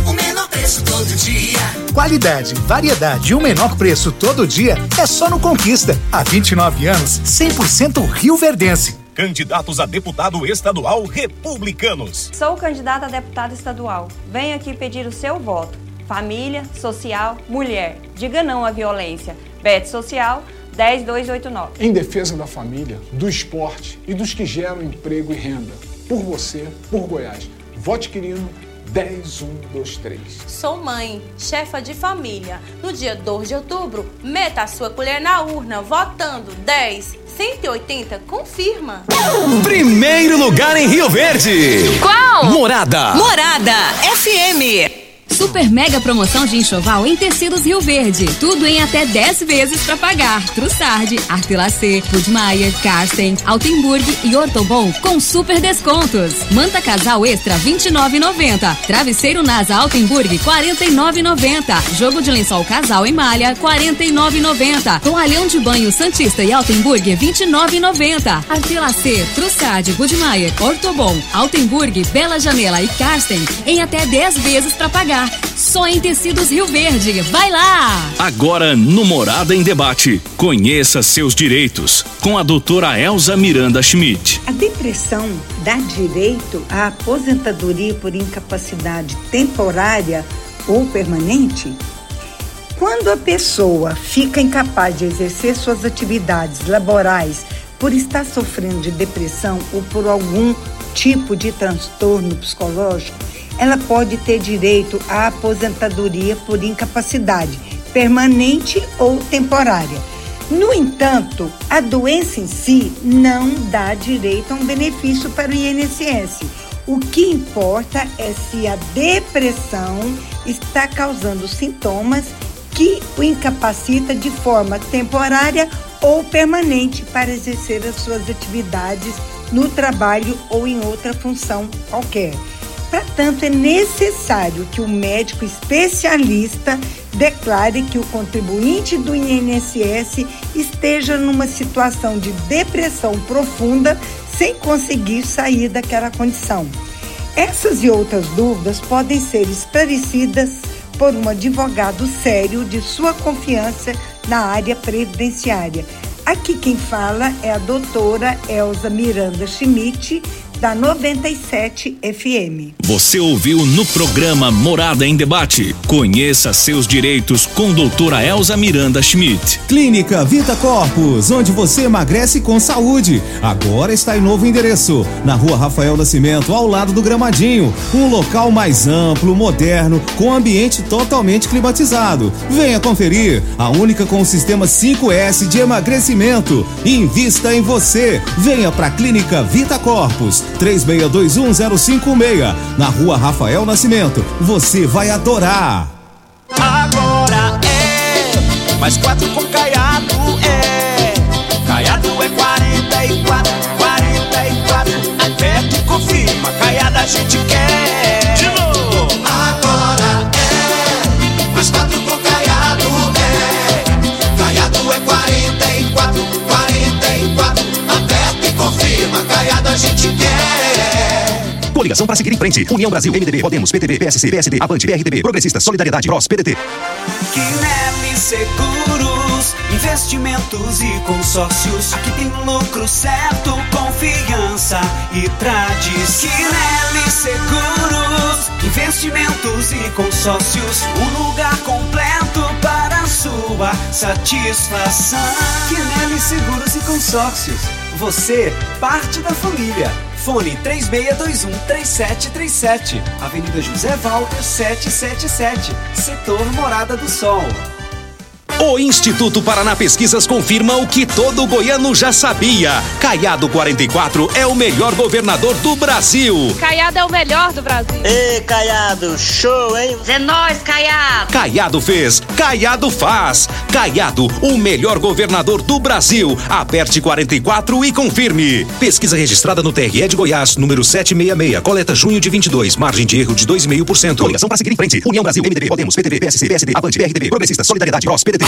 O menor preço todo dia. Qualidade, variedade e o menor preço todo dia é só no Conquista. Há 29 anos, 100% Rio Verdense. Candidatos a deputado estadual republicanos. Sou candidata a deputada estadual. Venho aqui pedir o seu voto. Família, social, mulher. Diga não à violência. Bet Social 10289. Em defesa da família, do esporte e dos que geram emprego e renda. Por você, por Goiás. Vote Quirino 10123. Sou mãe, chefa de família. No dia 2 de outubro, meta a sua colher na urna, votando 10, 180, confirma. Primeiro lugar em Rio Verde. Qual? Morada. Morada FM. Super mega promoção de enxoval em tecidos Rio Verde. Tudo em até 10 vezes para pagar. Trussardi, Artelacê, Budmeier, Karsten, Altenburg e Ortobon com super descontos. Manta casal extra 29,90. Travesseiro Nasa Altenburg 49,90. Jogo de lençol casal em malha 49,90. Toalhão de banho Santista e Altenburg 29,90. Artelacê, Trussardi, Budmeier, Ortobon, Altenburg, Bela Janela e Karsten em até 10 vezes para pagar. Só em tecidos Rio Verde. Vai lá! Agora no Morada em Debate. Conheça seus direitos com a doutora Elza Miranda Schmidt. A depressão dá direito à aposentadoria por incapacidade temporária ou permanente? Quando a pessoa fica incapaz de exercer suas atividades laborais por estar sofrendo de depressão ou por algum tipo de transtorno psicológico, ela pode ter direito à aposentadoria por incapacidade permanente ou temporária. No entanto, a doença em si não dá direito a um benefício para o INSS. O que importa é se a depressão está causando sintomas que o incapacita de forma temporária ou permanente para exercer as suas atividades no trabalho ou em outra função qualquer. Para tanto, é necessário que o médico especialista declare que o contribuinte do INSS esteja numa situação de depressão profunda sem conseguir sair daquela condição. Essas e outras dúvidas podem ser esclarecidas por um advogado sério de sua confiança na área previdenciária. Aqui quem fala é a doutora Elza Miranda Schmidt, da 97 FM. Você ouviu no programa Morada em Debate. Conheça seus direitos com doutora Elza Miranda Schmidt. Clínica Vita Corpus, onde você emagrece com saúde. Agora está em novo endereço, na rua Rafael Nascimento, ao lado do Gramadinho. Um local mais amplo, moderno, com ambiente totalmente climatizado. Venha conferir, a única com o sistema 5S de emagrecimento. Invista em você. Venha para a Clínica Vita Corpus, 36210556, na rua Rafael Nascimento. Você vai adorar. Agora é mais quatro com caiado é. Caiado é 44, 44. Aperta e confirma, caiada a gente quer. Coligação para seguir em frente. União Brasil, MDB, Podemos, PTB, PSC, PSD, Avante, PRTB, Progressistas, Solidariedade, PROS, PDT. Quinelli Seguros, investimentos e consórcios. Aqui tem lucro certo, confiança e tradição. Quinelli Seguros, investimentos e consórcios. Um lugar completo para sua satisfação. Quinelli Seguros e Consórcios. Você, parte da família. Fone 3621-3737. Avenida José Walter 777. Setor Morada do Sol. O Instituto Paraná Pesquisas confirma o que todo goiano já sabia. Caiado 44 é o melhor governador do Brasil. Caiado é o melhor do Brasil. Ê, Caiado, show, hein? É nóis, Caiado. Caiado fez, Caiado faz. Caiado, o melhor governador do Brasil. Aperte 44 e confirme. Pesquisa registrada no TRE de Goiás, número 766, coleta junho de 22, margem de erro de 2,5%. Coligação para seguir em frente. União Brasil, MDB, Podemos, PTB, PSC, PSD, Avante, PRTB, Progressistas, Solidariedade, PROS, PDT.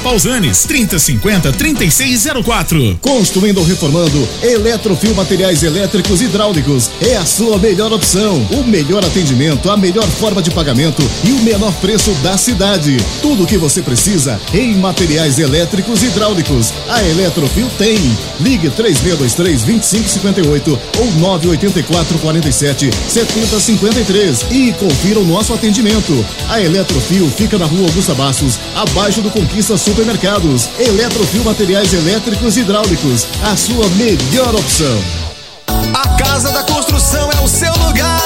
Pausanes, 3050 3604. Construindo ou reformando, Eletrofil Materiais Elétricos e Hidráulicos é a sua melhor opção. O melhor atendimento, a melhor forma de pagamento e o menor preço da cidade. Tudo o que você precisa em materiais elétricos e hidráulicos. A Eletrofil tem. Ligue 3623 2558 ou 984 47 7053 e confira o nosso atendimento. A Eletrofil fica na rua Augusta Bastos, abaixo do Conquista Supermercados. Eletrofil Materiais Elétricos e Hidráulicos, a sua melhor opção. A Casa da Construção é o seu lugar.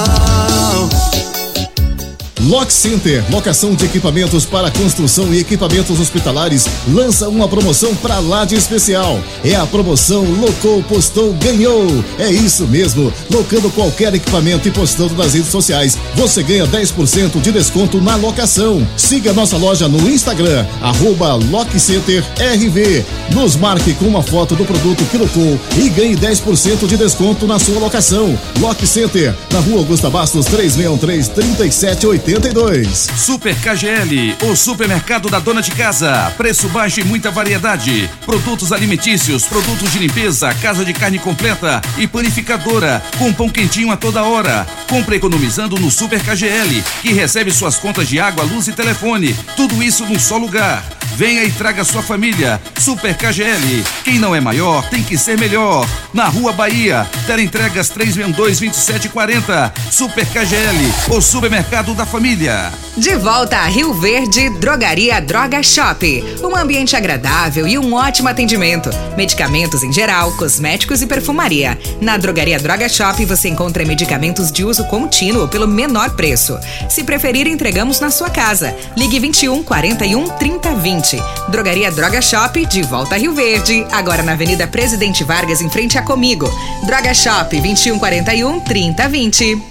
Lock Center, locação de equipamentos para construção e equipamentos hospitalares, lança uma promoção para lá de especial. É a promoção Locou, Postou, Ganhou. É isso mesmo. Locando qualquer equipamento e postando nas redes sociais, você ganha 10% de desconto na locação. Siga nossa loja no Instagram, arroba. Nos marque com uma foto do produto que locou e ganhe 10% de desconto na sua locação. Lock Center, na rua Augusta Bastos 3613 3780 82. Super KGL, o supermercado da dona de casa. Preço baixo e muita variedade. Produtos alimentícios, produtos de limpeza, casa de carne completa e panificadora, com pão quentinho a toda hora. Compre economizando no Super KGL, que recebe suas contas de água, luz e telefone. Tudo isso num só lugar. Venha e traga sua família. Super KGL. Quem não é maior tem que ser melhor. Na Rua Bahia, entregas 362 2740. Super KGL, o supermercado da família. De volta a Rio Verde, Drogaria Droga Shop. Um ambiente agradável e um ótimo atendimento. Medicamentos em geral, cosméticos e perfumaria. Na Drogaria Droga Shop você encontra medicamentos de uso contínuo pelo menor preço. Se preferir, entregamos na sua casa. Ligue 21 41 30 20. Drogaria Droga Shop, de volta a Rio Verde. Agora na Avenida Presidente Vargas, em frente a Comigo. Droga Shop 2141 3020.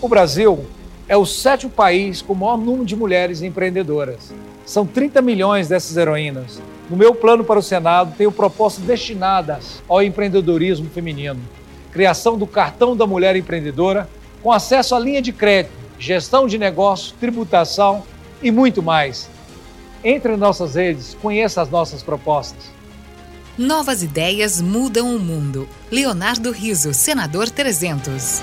O Brasil é o sétimo país com o maior número de mulheres empreendedoras. São 30 milhões dessas heroínas. No meu plano para o Senado, tenho propostas destinadas ao empreendedorismo feminino. Criação do cartão da mulher empreendedora, com acesso à linha de crédito, gestão de negócios, tributação e muito mais. Entre em nossas redes, conheça as nossas propostas. Novas ideias mudam o mundo. Leonardo Riso, senador 300.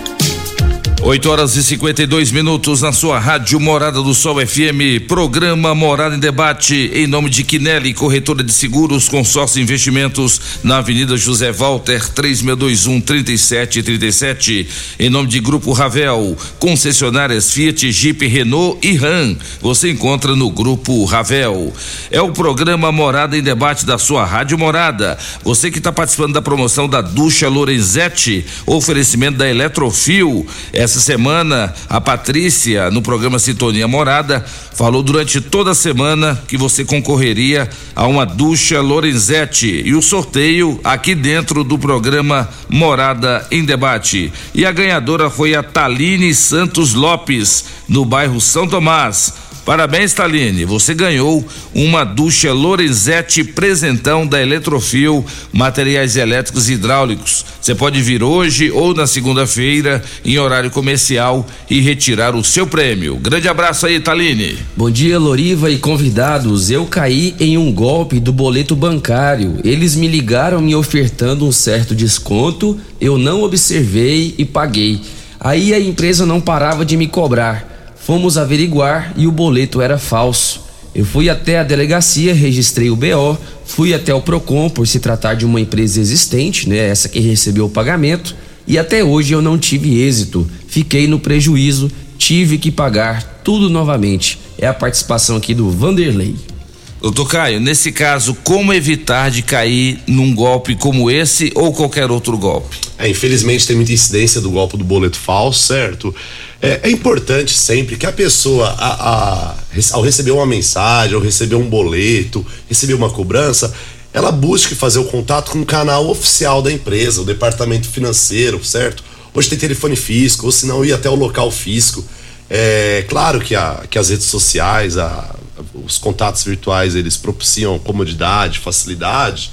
8 horas e 52 minutos na sua rádio Morada do Sol FM, programa Morada em Debate, em nome de Quinelli, corretora de seguros, consórcio investimentos, na Avenida José Walter, 3621 3737. Em nome de Grupo Ravel, concessionárias Fiat, Jeep, Renault e Ram. Você encontra no Grupo Ravel. É o programa Morada em Debate da sua rádio Morada. Você que está participando da promoção da Ducha Lorenzetti, oferecimento da Eletrofil. Essa semana, a Patrícia, no programa Sintonia Morada, falou durante toda a semana que você concorreria a uma ducha Lorenzetti e o sorteio aqui dentro do programa Morada em Debate. E a ganhadora foi a Taline Santos Lopes, no bairro São Tomás. Parabéns, Taline. Você ganhou uma ducha Lorenzetti presentão da Eletrofil, materiais elétricos e hidráulicos. Você pode vir hoje ou na segunda-feira, em horário comercial, e retirar o seu prêmio. Grande abraço aí, Taline. Bom dia, Loriva e convidados. Eu caí em um golpe do boleto bancário. Eles me ligaram me ofertando um certo desconto, eu não observei e paguei. Aí a empresa não parava de me cobrar. Fomos averiguar e o boleto era falso. Eu fui até a delegacia, registrei o BO, fui até o Procon por se tratar de uma empresa existente, né, essa que recebeu o pagamento, e até hoje eu não tive êxito. Fiquei no prejuízo, tive que pagar tudo novamente. É a participação aqui do Vanderlei. Doutor Caio, nesse caso, como evitar de cair num golpe como esse ou qualquer outro golpe? É, infelizmente tem muita incidência do golpe do boleto falso, certo? É, é importante sempre que a pessoa, a, a, ao receber uma mensagem, ao receber um boleto, receber uma cobrança, ela busque fazer o contato com o canal oficial da empresa, o departamento financeiro, certo? Hoje tem telefone físico, ou se não ir até o local físico. É claro que, a, que as redes sociais, a, os contatos virtuais, eles propiciam comodidade, facilidade,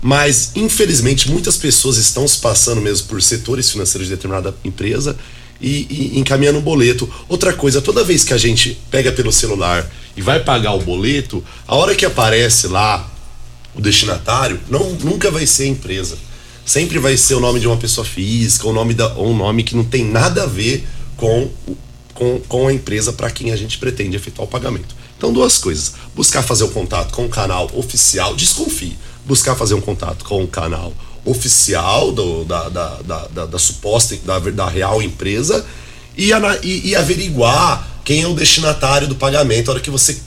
mas infelizmente muitas pessoas estão se passando mesmo por setores financeiros de determinada empresa e, e encaminhando um boleto. Outra coisa, toda vez que a gente pega pelo celular e vai pagar o boleto, a hora que aparece lá o destinatário, não, nunca vai ser a empresa. Sempre vai ser o nome de uma pessoa física, ou, nome da, ou um nome que não tem nada a ver com, com, com a empresa para quem a gente pretende efetuar o pagamento. Então, duas coisas. Buscar fazer o contato com o canal oficial, desconfie. Buscar fazer um contato com o canal oficial do, da, da, da, da, suposta, da, da real empresa e, e, e averiguar quem é o destinatário do pagamento. A hora que você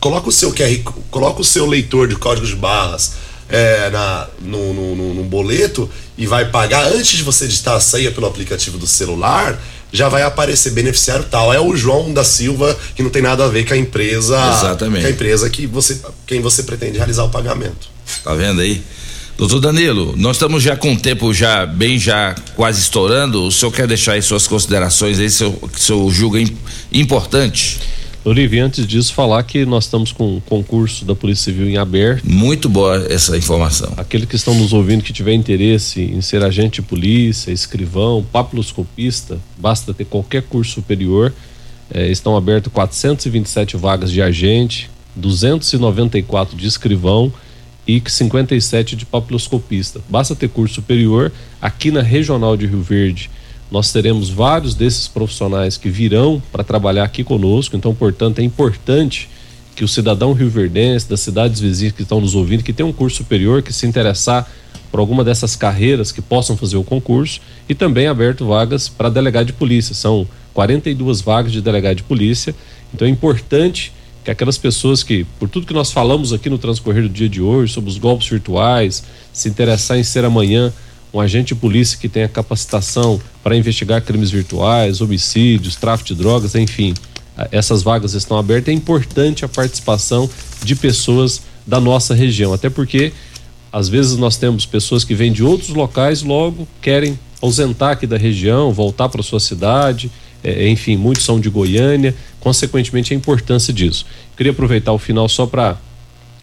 coloca o seu QR, coloca o seu leitor de código de barras é, na, no, no, no- no boleto e vai pagar antes de você digitar a senha pelo aplicativo do celular, já vai aparecer beneficiário tal. É o João da Silva, que não tem nada a ver com a empresa. Exatamente. Com a empresa que você, quem você pretende realizar o pagamento. Tá vendo aí? Doutor Danilo, nós estamos já com o tempo já bem já quase estourando. O senhor quer deixar aí suas considerações aí, seu, que o senhor julga im- importante? Olivia, antes disso, falar que nós estamos com um concurso da Polícia Civil em aberto. Muito boa essa informação. Aquele que estão nos ouvindo que tiver interesse em ser agente de polícia, escrivão, papiloscopista, basta ter qualquer curso superior. Eh, estão abertas 427 vagas de agente, 294 de escrivão e 57 de papiloscopista. Basta ter curso superior. Aqui na Regional de Rio Verde, nós teremos vários desses profissionais que virão para trabalhar aqui conosco, então, portanto, é importante que o cidadão rioverdense, das cidades vizinhas que estão nos ouvindo, que tem um curso superior, que se interessar por alguma dessas carreiras que possam fazer o concurso, e também aberto vagas para delegado de polícia. São 42 vagas de delegado de polícia, então é importante que aquelas pessoas que, por tudo que nós falamos aqui no transcorrer do dia de hoje, sobre os golpes virtuais, se interessar em ser amanhã um agente de polícia que tenha capacitação para investigar crimes virtuais, homicídios, tráfico de drogas, enfim, essas vagas estão abertas. É importante a participação de pessoas da nossa região, até porque às vezes nós temos pessoas que vêm de outros locais, logo querem ausentar aqui da região, voltar para sua cidade, eh, enfim, muitos são de Goiânia, consequentemente a importância disso. Queria aproveitar o final só para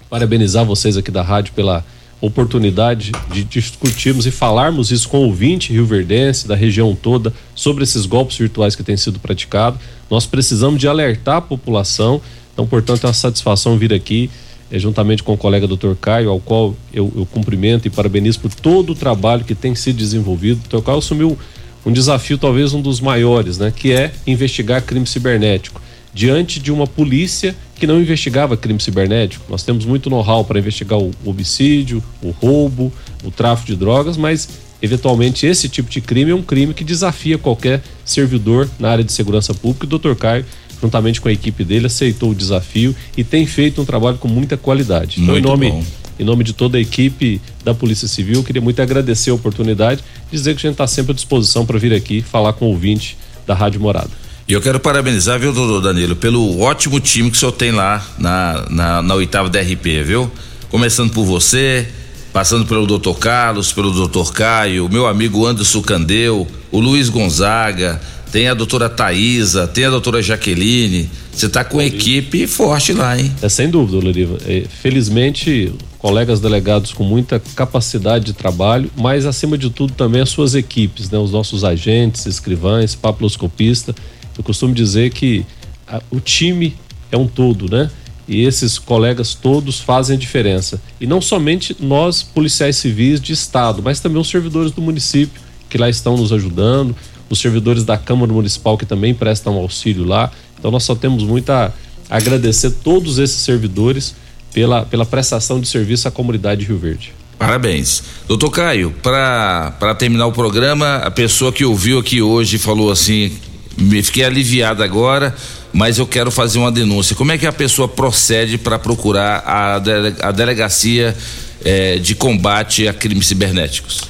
parabenizar vocês aqui da rádio pela oportunidade de discutirmos e falarmos isso com o ouvinte rioverdense da região toda sobre esses golpes virtuais que têm sido praticados. Nós precisamos de alertar a população, então, portanto, é uma satisfação vir aqui eh, juntamente com o colega Dr. Caio, ao qual eu, eu cumprimento e parabenizo por todo o trabalho que tem sido desenvolvido. O Dr. Caio assumiu um desafio, talvez um dos maiores, né, que é investigar crime cibernético. Diante de uma polícia que não investigava crime cibernético, nós temos muito know-how para investigar o homicídio, o roubo, o tráfico de drogas, mas eventualmente esse tipo de crime é um crime que desafia qualquer servidor na área de segurança pública. O Dr. Caio, juntamente com a equipe dele, aceitou o desafio e tem feito um trabalho com muita qualidade. Então, em Muito nome bom. em nome de toda a equipe da Polícia Civil, eu queria muito agradecer a oportunidade, dizer que a gente está sempre à disposição para vir aqui falar com o ouvinte da Rádio Morada. E eu quero parabenizar, viu, doutor Danilo, pelo ótimo time que o senhor tem lá na, na, na oitava DRP, viu? Começando por você, passando pelo doutor Carlos, pelo doutor Caio, meu amigo Anderson Candeu, o Luiz Gonzaga, tem a doutora Thaisa, tem a doutora Jaqueline. Você tá com equipe forte lá, hein? É sem dúvida, Loriva. É, felizmente, colegas delegados com muita capacidade de trabalho, mas acima de tudo também as suas equipes, né? Os nossos agentes, escrivães, papiloscopista. Eu costumo dizer que a- o time é um todo, né? E esses colegas todos fazem a diferença. E não somente nós, policiais civis de estado, mas também os servidores do município que lá estão nos ajudando, os servidores da Câmara Municipal que também prestam auxílio lá. Então nós só temos muito a agradecer todos esses servidores pela, pela prestação de serviço à comunidade de Rio Verde. Parabéns. Doutor Caio, para terminar o programa, a pessoa que ouviu aqui hoje falou assim: me fiquei aliviado agora, mas eu quero fazer uma denúncia. Como é que a pessoa procede para procurar a, dele- a delegacia eh, de combate a crimes cibernéticos?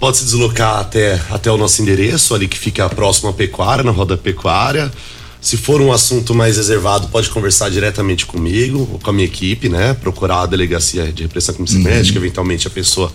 Pode se deslocar até, até o nosso endereço, ali que fica próximo à pecuária, na roda pecuária. Se for um assunto mais reservado, pode conversar diretamente comigo ou com a minha equipe, né? Procurar a delegacia de repressão crime cibernética. Eventualmente a pessoa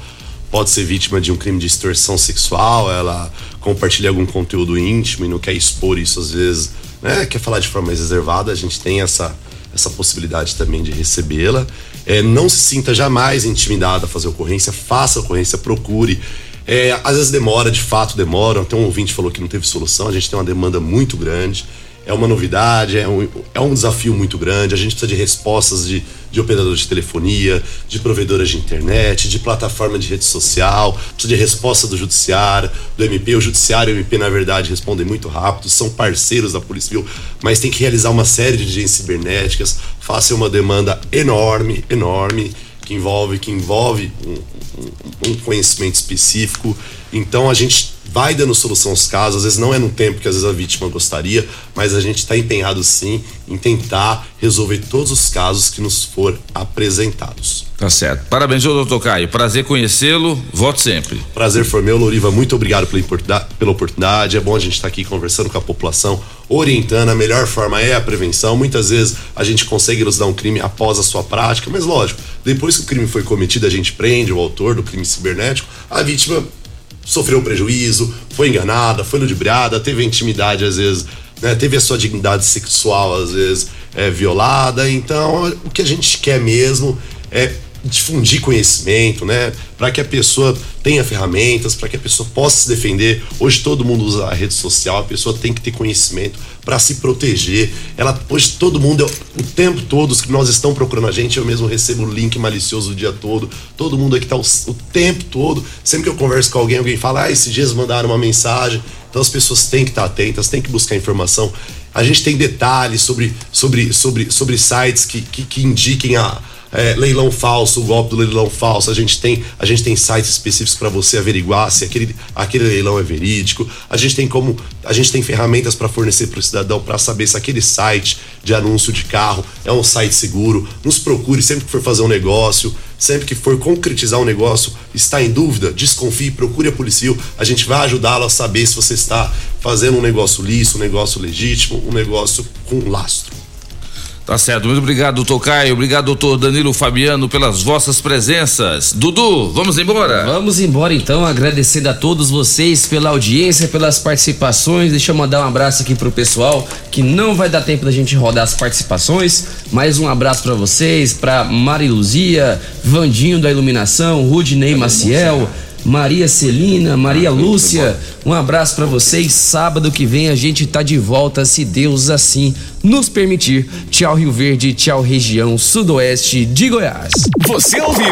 pode ser vítima de um crime de extorsão sexual, ela compartilha algum conteúdo íntimo e não quer expor isso às vezes, né? Quer falar de forma mais reservada, a gente tem essa, essa possibilidade também de recebê-la. É, não se sinta jamais intimidado a fazer ocorrência, faça ocorrência, procure. É, às vezes demora, de fato demora. Até um ouvinte falou que não teve solução, a gente tem uma demanda muito grande. É uma novidade, é um, é um desafio muito grande. A gente precisa de respostas de, de operadores de telefonia, de provedoras de internet, de plataforma de rede social, precisa de resposta do judiciário, do MP. O judiciário e o MP, na verdade, respondem muito rápido, são parceiros da Polícia Civil, mas tem que realizar uma série de diligências cibernéticas. Faça uma demanda enorme, enorme. que envolve, que envolve um, um, um conhecimento específico. Então a gente vai dando solução aos casos, às vezes não é no tempo que às vezes a vítima gostaria, mas a gente está empenhado sim em tentar resolver todos os casos que nos for apresentados. Tá certo. Parabéns, doutor Caio. Prazer conhecê-lo. Volte sempre. Prazer foi meu, Loriva. Muito obrigado pela oportunidade, pela oportunidade. É bom a gente estar tá aqui conversando com a população, orientando. A melhor forma é a prevenção. Muitas vezes a gente consegue elucidar um crime após a sua prática, mas lógico, depois que o crime foi cometido, a gente prende o autor do crime cibernético, a vítima sofreu prejuízo, foi enganada, foi ludibriada, teve intimidade às vezes, né, teve a sua dignidade sexual às vezes é, violada. Então, o que a gente quer mesmo é difundir conhecimento, né? Para que a pessoa tenha ferramentas, para que a pessoa possa se defender. Hoje todo mundo usa a rede social, a pessoa tem que ter conhecimento para se proteger. Ela hoje todo mundo o tempo todo os que nós estão procurando a gente, eu mesmo recebo link malicioso o dia todo. Todo mundo aqui tá o, o tempo todo. Sempre que eu converso com alguém, alguém fala: "Ah, esses dias mandaram uma mensagem". Então as pessoas têm que estar atentas, têm que buscar informação. A gente tem detalhes sobre sobre sobre sobre sites que que, que indiquem a é, leilão falso, o golpe do leilão falso. A gente tem, a gente tem sites específicos para você averiguar se aquele, aquele leilão é verídico. A gente tem como, a gente tem ferramentas para fornecer para o cidadão para saber se aquele site de anúncio de carro é um site seguro. Nos procure sempre que for fazer um negócio, sempre que for concretizar um negócio, está em dúvida, desconfie, procure a polícia. A gente vai ajudá-lo a saber se você está fazendo um negócio lícito, um negócio legítimo, um negócio com lastro. Tá certo, muito obrigado, doutor Caio. Obrigado, doutor Danilo Fabiano, pelas vossas presenças. Dudu, vamos embora? Vamos embora então, agradecendo a todos vocês pela audiência, pelas participações. Deixa eu mandar um abraço aqui pro pessoal, que não vai dar tempo da gente rodar as participações. Mais um abraço para vocês, pra Mari Luzia, Vandinho da Iluminação, Rudney Maciel. Maria Celina, Maria ah, Lúcia, um abraço para vocês. Sábado que vem a gente tá de volta, se Deus assim nos permitir. Tchau Rio Verde, tchau região sudoeste de Goiás. Você ouviu?